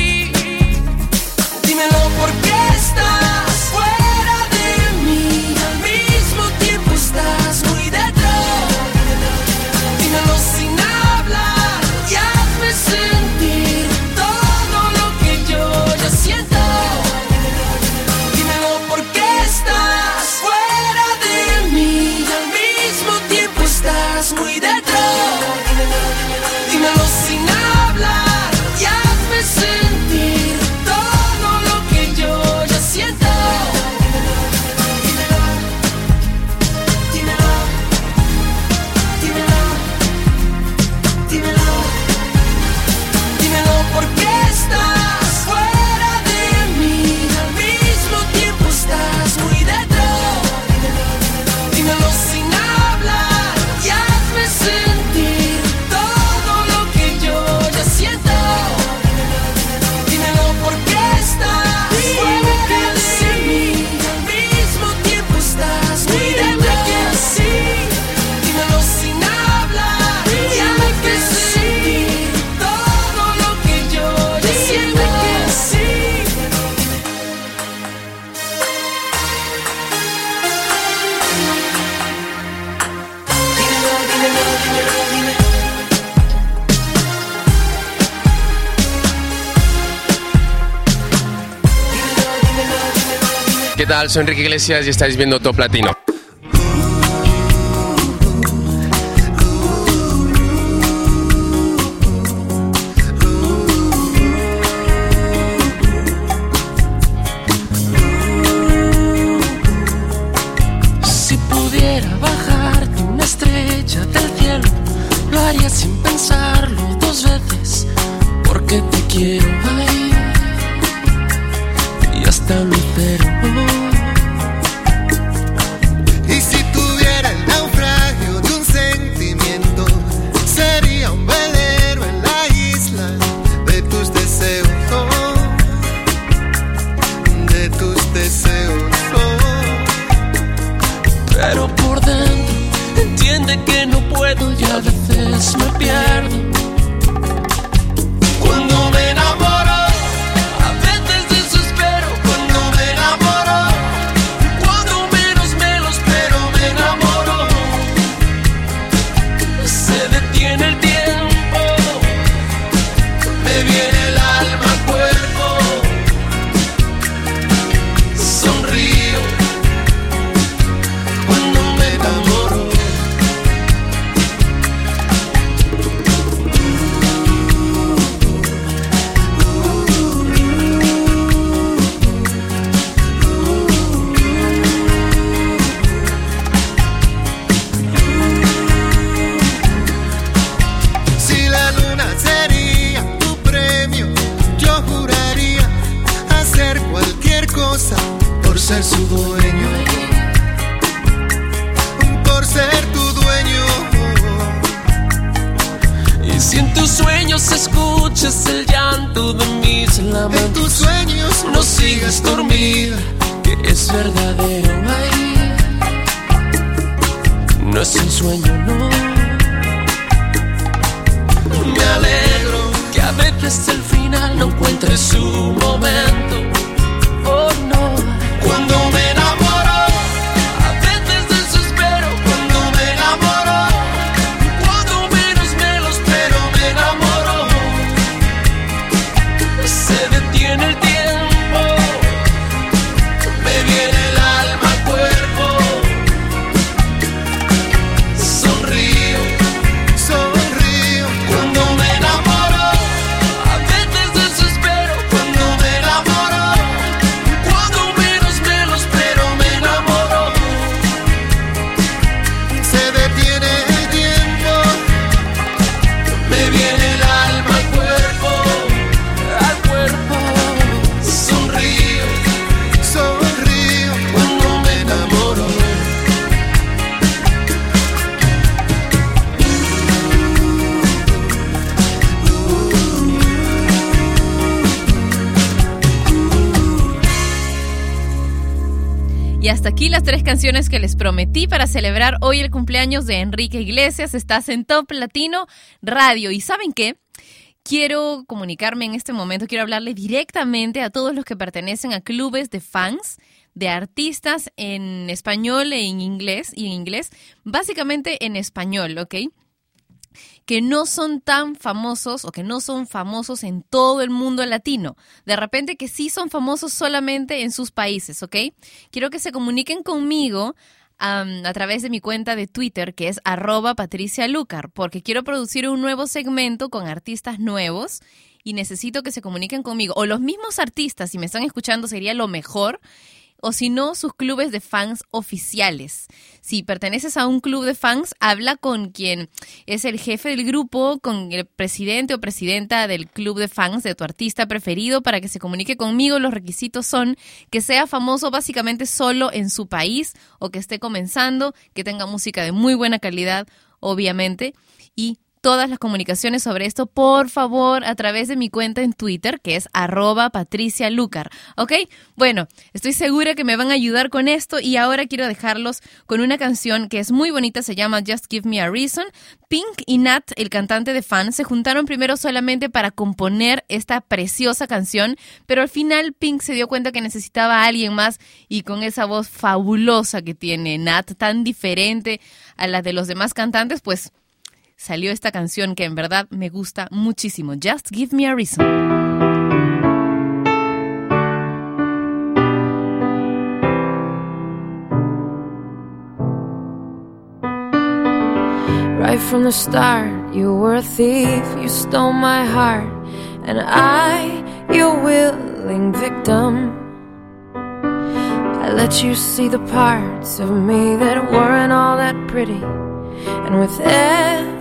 tal? Soy Enrique Iglesias y estáis viendo Top Latino.
Prometí para celebrar hoy el cumpleaños de Enrique Iglesias. Estás en Top Latino Radio. ¿Y saben qué? Quiero comunicarme en este momento, quiero hablarle directamente a todos los que pertenecen a clubes de fans de artistas en español e en inglés, y en inglés, básicamente en español, ¿ok? que no son tan famosos o que no son famosos en todo el mundo latino. De repente que sí son famosos solamente en sus países, ¿ok? Quiero que se comuniquen conmigo a través de mi cuenta de Twitter, que es arroba Patricia Lucar, porque quiero producir un nuevo segmento con artistas nuevos y necesito que se comuniquen conmigo. O los mismos artistas, si me están escuchando, sería lo mejor o si no, sus clubes de fans oficiales. Si perteneces a un club de fans, habla con quien es el jefe del grupo, con el presidente o presidenta del club de fans de tu artista preferido para que se comunique conmigo. Los requisitos son que sea famoso básicamente solo en su país o que esté comenzando, que tenga música de muy buena calidad, obviamente, y todas las comunicaciones sobre esto, por favor, a través de mi cuenta en Twitter, que es arroba Patricia Lucar. ¿Ok? Bueno, estoy segura que me van a ayudar con esto y ahora quiero dejarlos con una canción que es muy bonita, se llama Just Give Me a Reason. Pink y Nat, el cantante de fan, se juntaron primero solamente para componer esta preciosa canción, pero al final Pink se dio cuenta que necesitaba a alguien más y con esa voz fabulosa que tiene Nat, tan diferente a la de los demás cantantes, pues salió esta canción que en verdad me gusta muchísimo. Just Give Me a Reason.
Right from the start, you were a thief, you stole my heart, and I, your willing victim. I let you see the parts of me that weren't all that pretty, and with every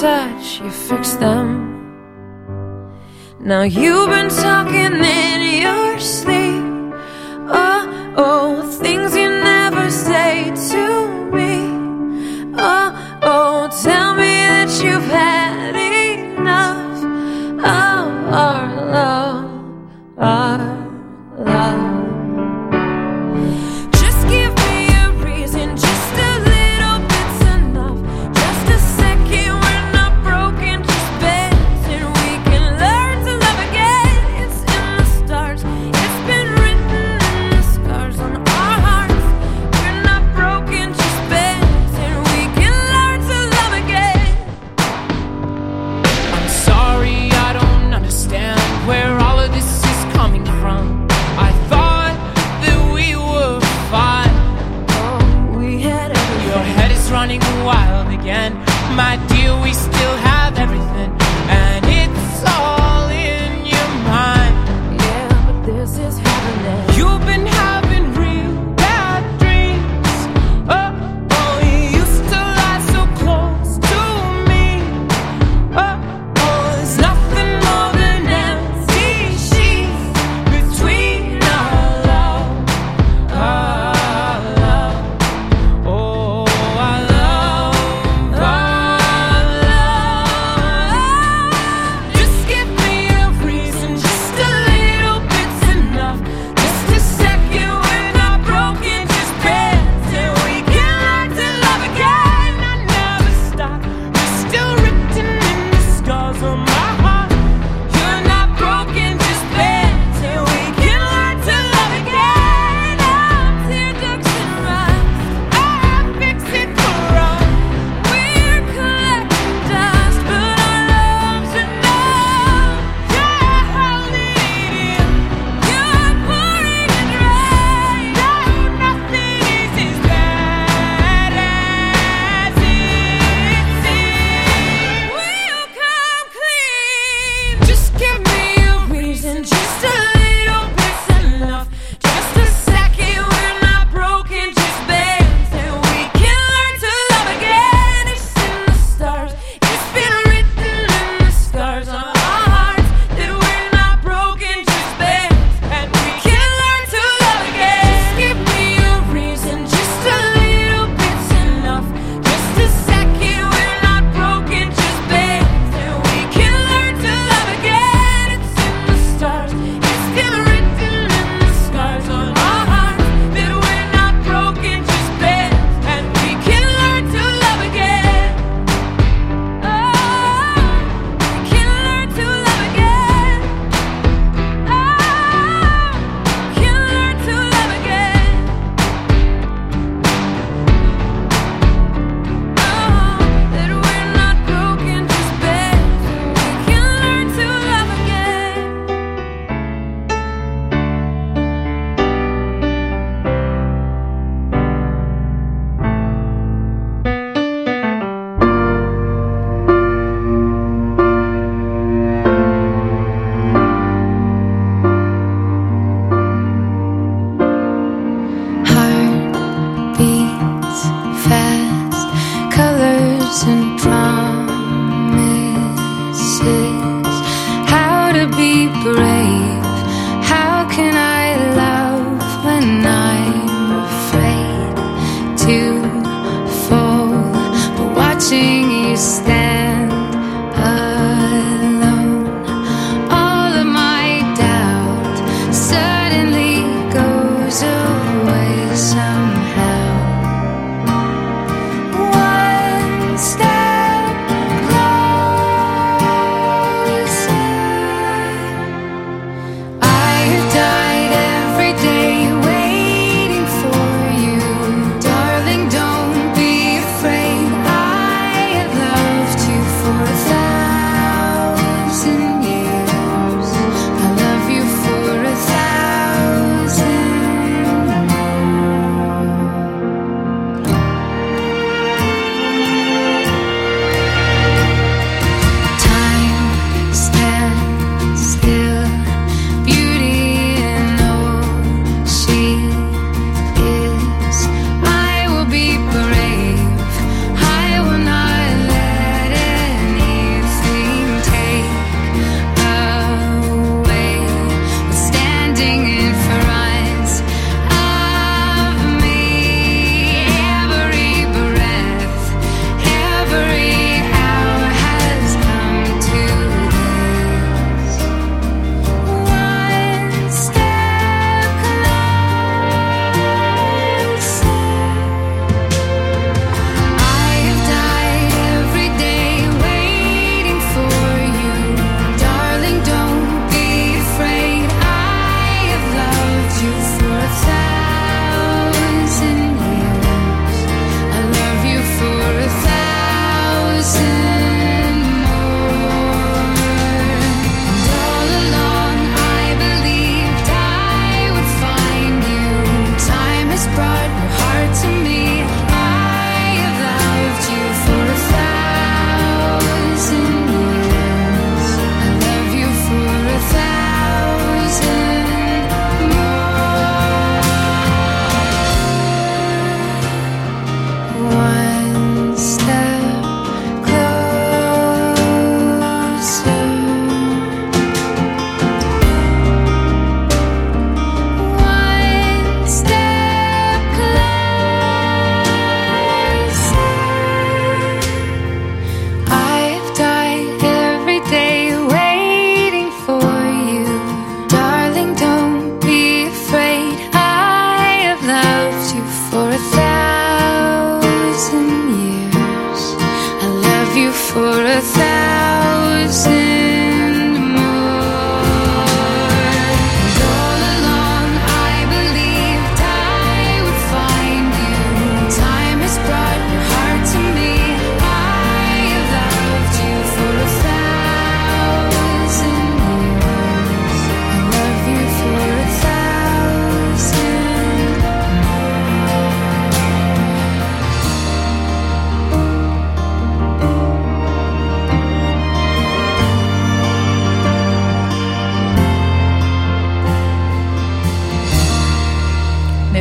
touch, you fix them. Now you've been talking in your sleep. Oh, oh, things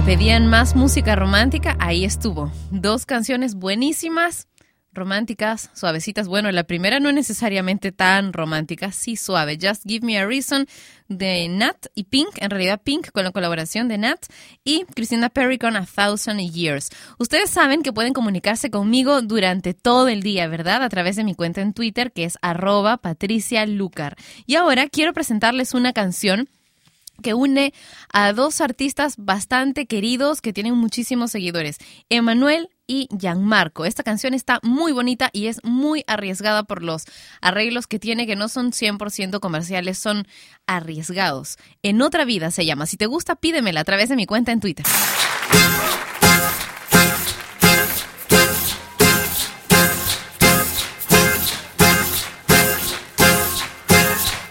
pedían más música romántica, ahí estuvo. Dos canciones buenísimas, románticas, suavecitas. Bueno, la primera no necesariamente tan romántica, sí suave. Just Give Me a Reason de Nat y Pink, en realidad Pink con la colaboración de Nat y Christina Perry con A Thousand Years. Ustedes saben que pueden comunicarse conmigo durante todo el día, ¿verdad? A través de mi cuenta en Twitter que es arroba Patricia Lucar. Y ahora quiero presentarles una canción que une a dos artistas bastante queridos que tienen muchísimos seguidores, Emanuel y Gianmarco. Esta canción está muy bonita y es muy arriesgada por los arreglos que tiene, que no son 100% comerciales, son arriesgados. En otra vida se llama. Si te gusta, pídemela a través de mi cuenta en Twitter.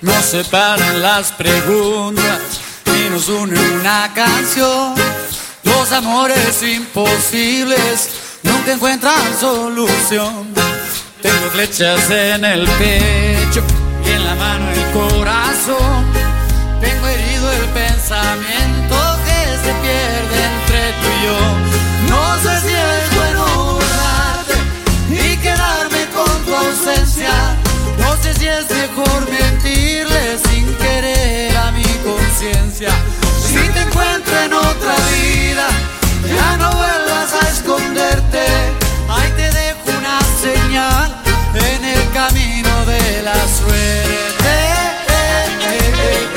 Nos separan las preguntas nos une una canción. Los amores imposibles nunca encuentran solución. Tengo flechas en el pecho y en la mano el corazón. Tengo herido el pensamiento que se pierde entre tú y yo. No sé si es bueno darte y quedarme con tu ausencia. No sé si es mejor si te encuentro en otra vida, ya no vuelvas a esconderte. Ahí te dejo una señal en el camino de la suerte. Eh,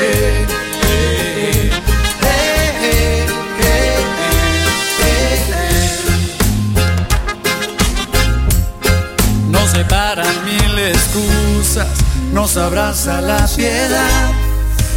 eh, eh, Nos separan mil excusas, nos abraza la piedad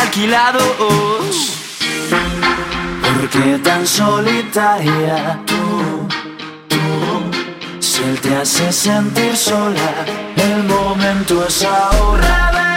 Alquilados. ¿Por qué tan solitaria tú? Tú. Si él te hace sentir sola, el momento es ahora.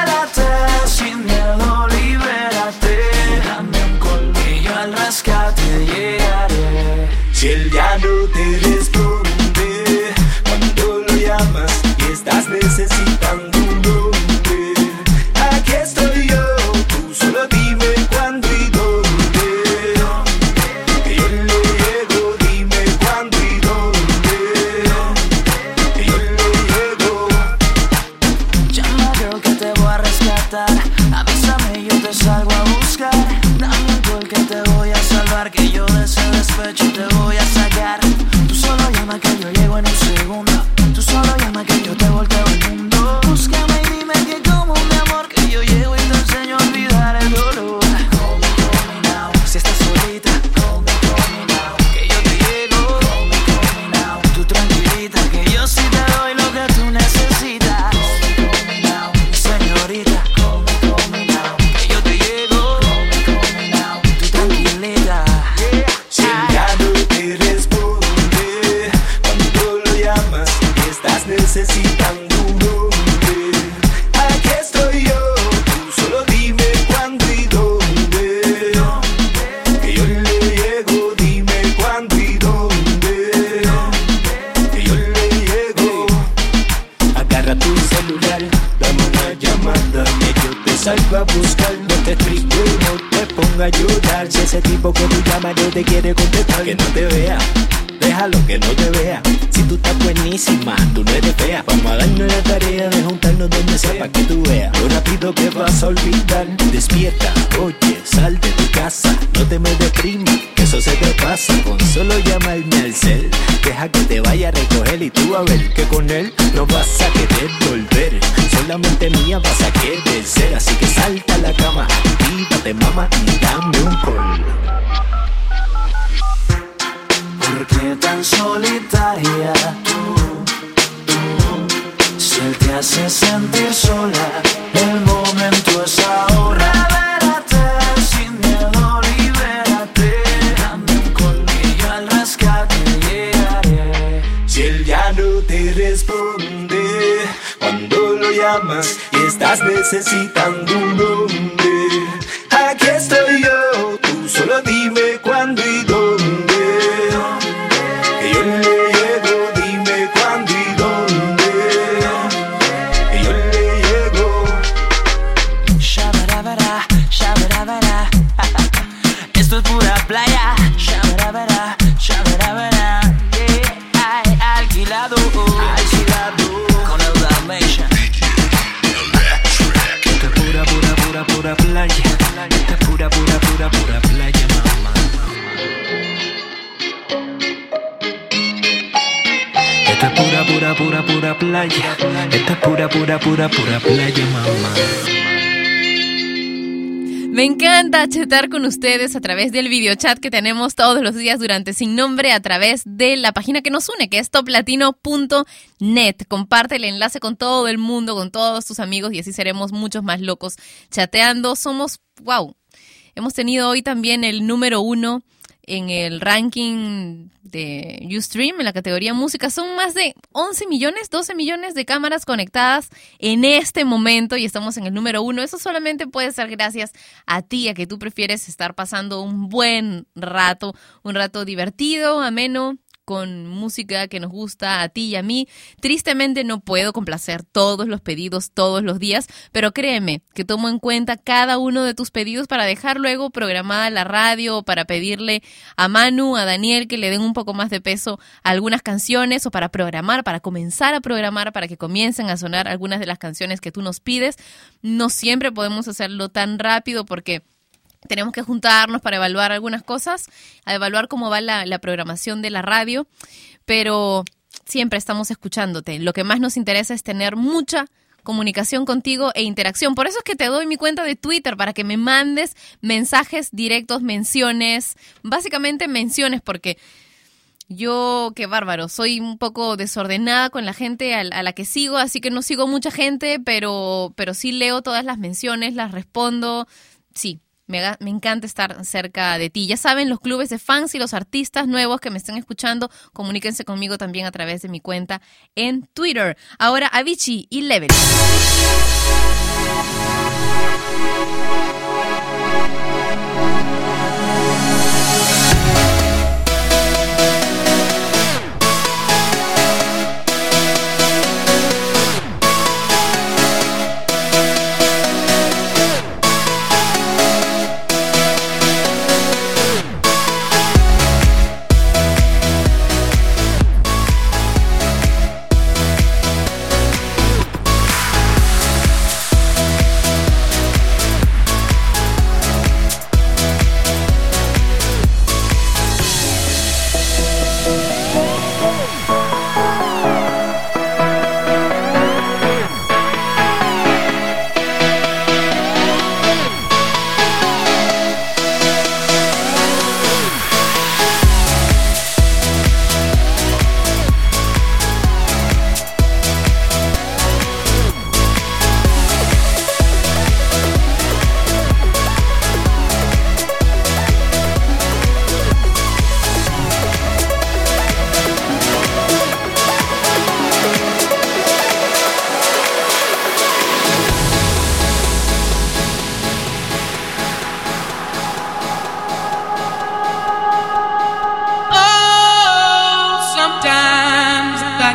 quiere contestar que no te vea. Déjalo que no te vea. Si tú estás buenísima, tú no eres fea. Vamos a darnos la tarea de juntarnos donde sea para que tú veas lo rápido que vas a olvidar. Despierta, oye, sal de tu casa. No te me deprimas, eso se te pasa. Con solo llamarme al cel, deja que te vaya a recoger y tú a ver que con él no vas a quedar. Un
pura,
pura, pura, playa, mamá.
Me encanta chatar con ustedes a través del videochat que tenemos todos los días durante Sin Nombre a través de la página que nos une, que es toplatino.net. Comparte el enlace con todo el mundo, con todos tus amigos y así seremos muchos más locos chateando. Somos, wow, hemos tenido hoy también el número uno en el ranking de Ustream en la categoría música. Son más de 11 millones, 12 millones de cámaras conectadas en este momento y estamos en el número uno. Eso solamente puede ser gracias a ti, a que tú prefieres estar pasando un buen rato, un rato divertido, ameno con música que nos gusta a ti y a mí. Tristemente no puedo complacer todos los pedidos todos los días, pero créeme que tomo en cuenta cada uno de tus pedidos para dejar luego programada la radio o para pedirle a Manu, a Daniel que le den un poco más de peso a algunas canciones o para programar, para comenzar a programar, para que comiencen a sonar algunas de las canciones que tú nos pides. No siempre podemos hacerlo tan rápido porque tenemos que juntarnos para evaluar algunas cosas, a evaluar cómo va la, programación de la radio, pero siempre estamos escuchándote. Lo que más nos interesa es tener mucha comunicación contigo e interacción. Por eso es que te doy mi cuenta de Twitter para que me mandes mensajes directos, menciones, básicamente menciones, porque yo, qué bárbaro, soy un poco desordenada con la gente a, a, la que sigo, así que no sigo mucha gente, pero, pero sí leo todas las menciones, las respondo. Sí, me, encanta estar cerca de ti. Ya saben, los clubes de fans y los artistas nuevos que me estén escuchando, comuníquense conmigo también a través de mi cuenta en Twitter. Ahora Avicii y Level.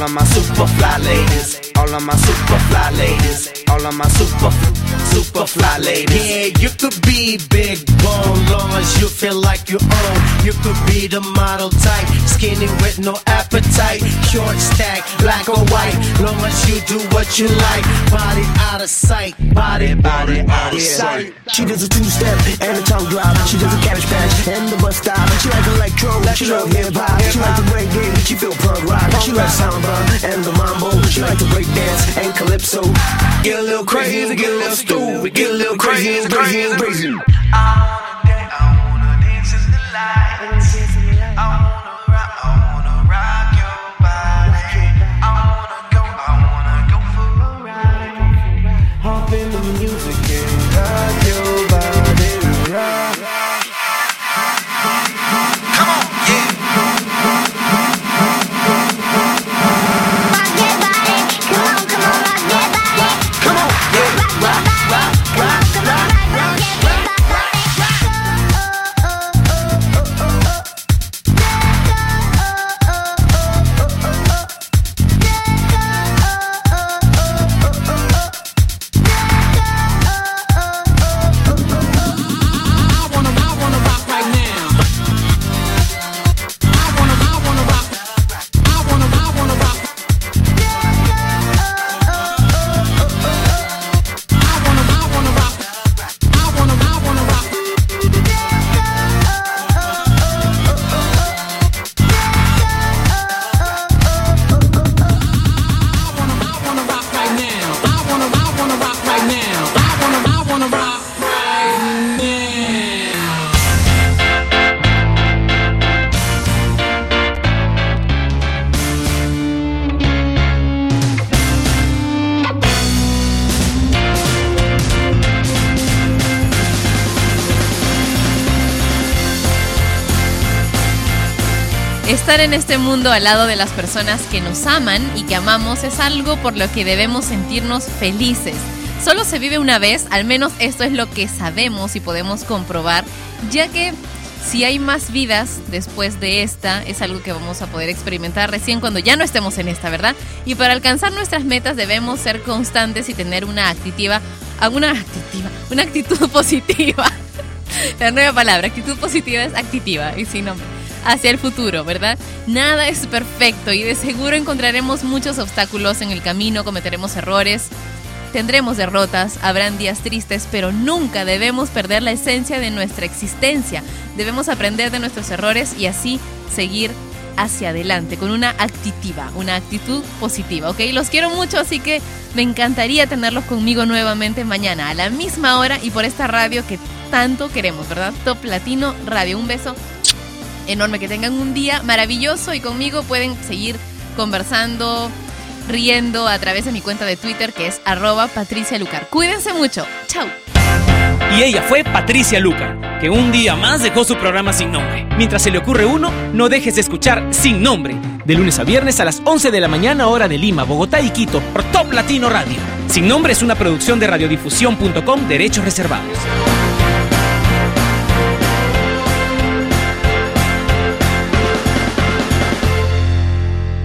All of my super fly ladies, all of my super fly ladies, all of my super super fly ladies.
Yeah, you could be big bone, long as you feel like you own. You could be the model type, skinny with no appetite, short stack, black or white, long as you do what you like. Body out of sight, body, body out of sight.
She does a two-step and a tongue drop. She does a cabbage patch and the bus stop. She like electro, she love hip hop. She like the reggae, she feel punk rock. She like samba and the mambo. She like to break dance and calypso. Get a little crazy, get a little stupid, get a little crazy and crazy and crazy. Hop
en este mundo al lado de las personas que nos aman y que amamos es algo por lo que debemos sentirnos felices. Solo se vive una vez, al menos esto es lo que sabemos y podemos comprobar, ya que si hay más vidas después de esta, es algo que vamos a poder experimentar recién cuando ya no estemos en esta, ¿verdad? Y para alcanzar nuestras metas debemos ser constantes y tener una actitiva, una actitiva, una actitud positiva. La nueva palabra, actitud positiva es actitiva y sin nombre. Hacia el futuro, ¿verdad? Nada es perfecto y de seguro encontraremos muchos obstáculos en el camino, cometeremos errores, tendremos derrotas, habrán días tristes, pero nunca debemos perder la esencia de nuestra existencia. Debemos aprender de nuestros errores y así seguir hacia adelante con una actitiva, una actitud positiva, ¿ok? Los quiero mucho, así que me encantaría tenerlos conmigo nuevamente mañana a la misma hora y por esta radio que tanto queremos, ¿verdad? Top Latino Radio. Un beso enorme, que tengan un día maravilloso y conmigo pueden seguir conversando, riendo a través de mi cuenta de Twitter que es arroba Patricia Lucar. Cuídense mucho. Chao.
Y ella fue Patricia Luca, que un día más dejó su programa sin nombre. Mientras se le ocurre uno, no dejes de escuchar Sin Nombre, de lunes a viernes a las 11 de la mañana hora de Lima, Bogotá y Quito, por Top Latino Radio. Sin Nombre es una producción de radiodifusión.com, derechos reservados.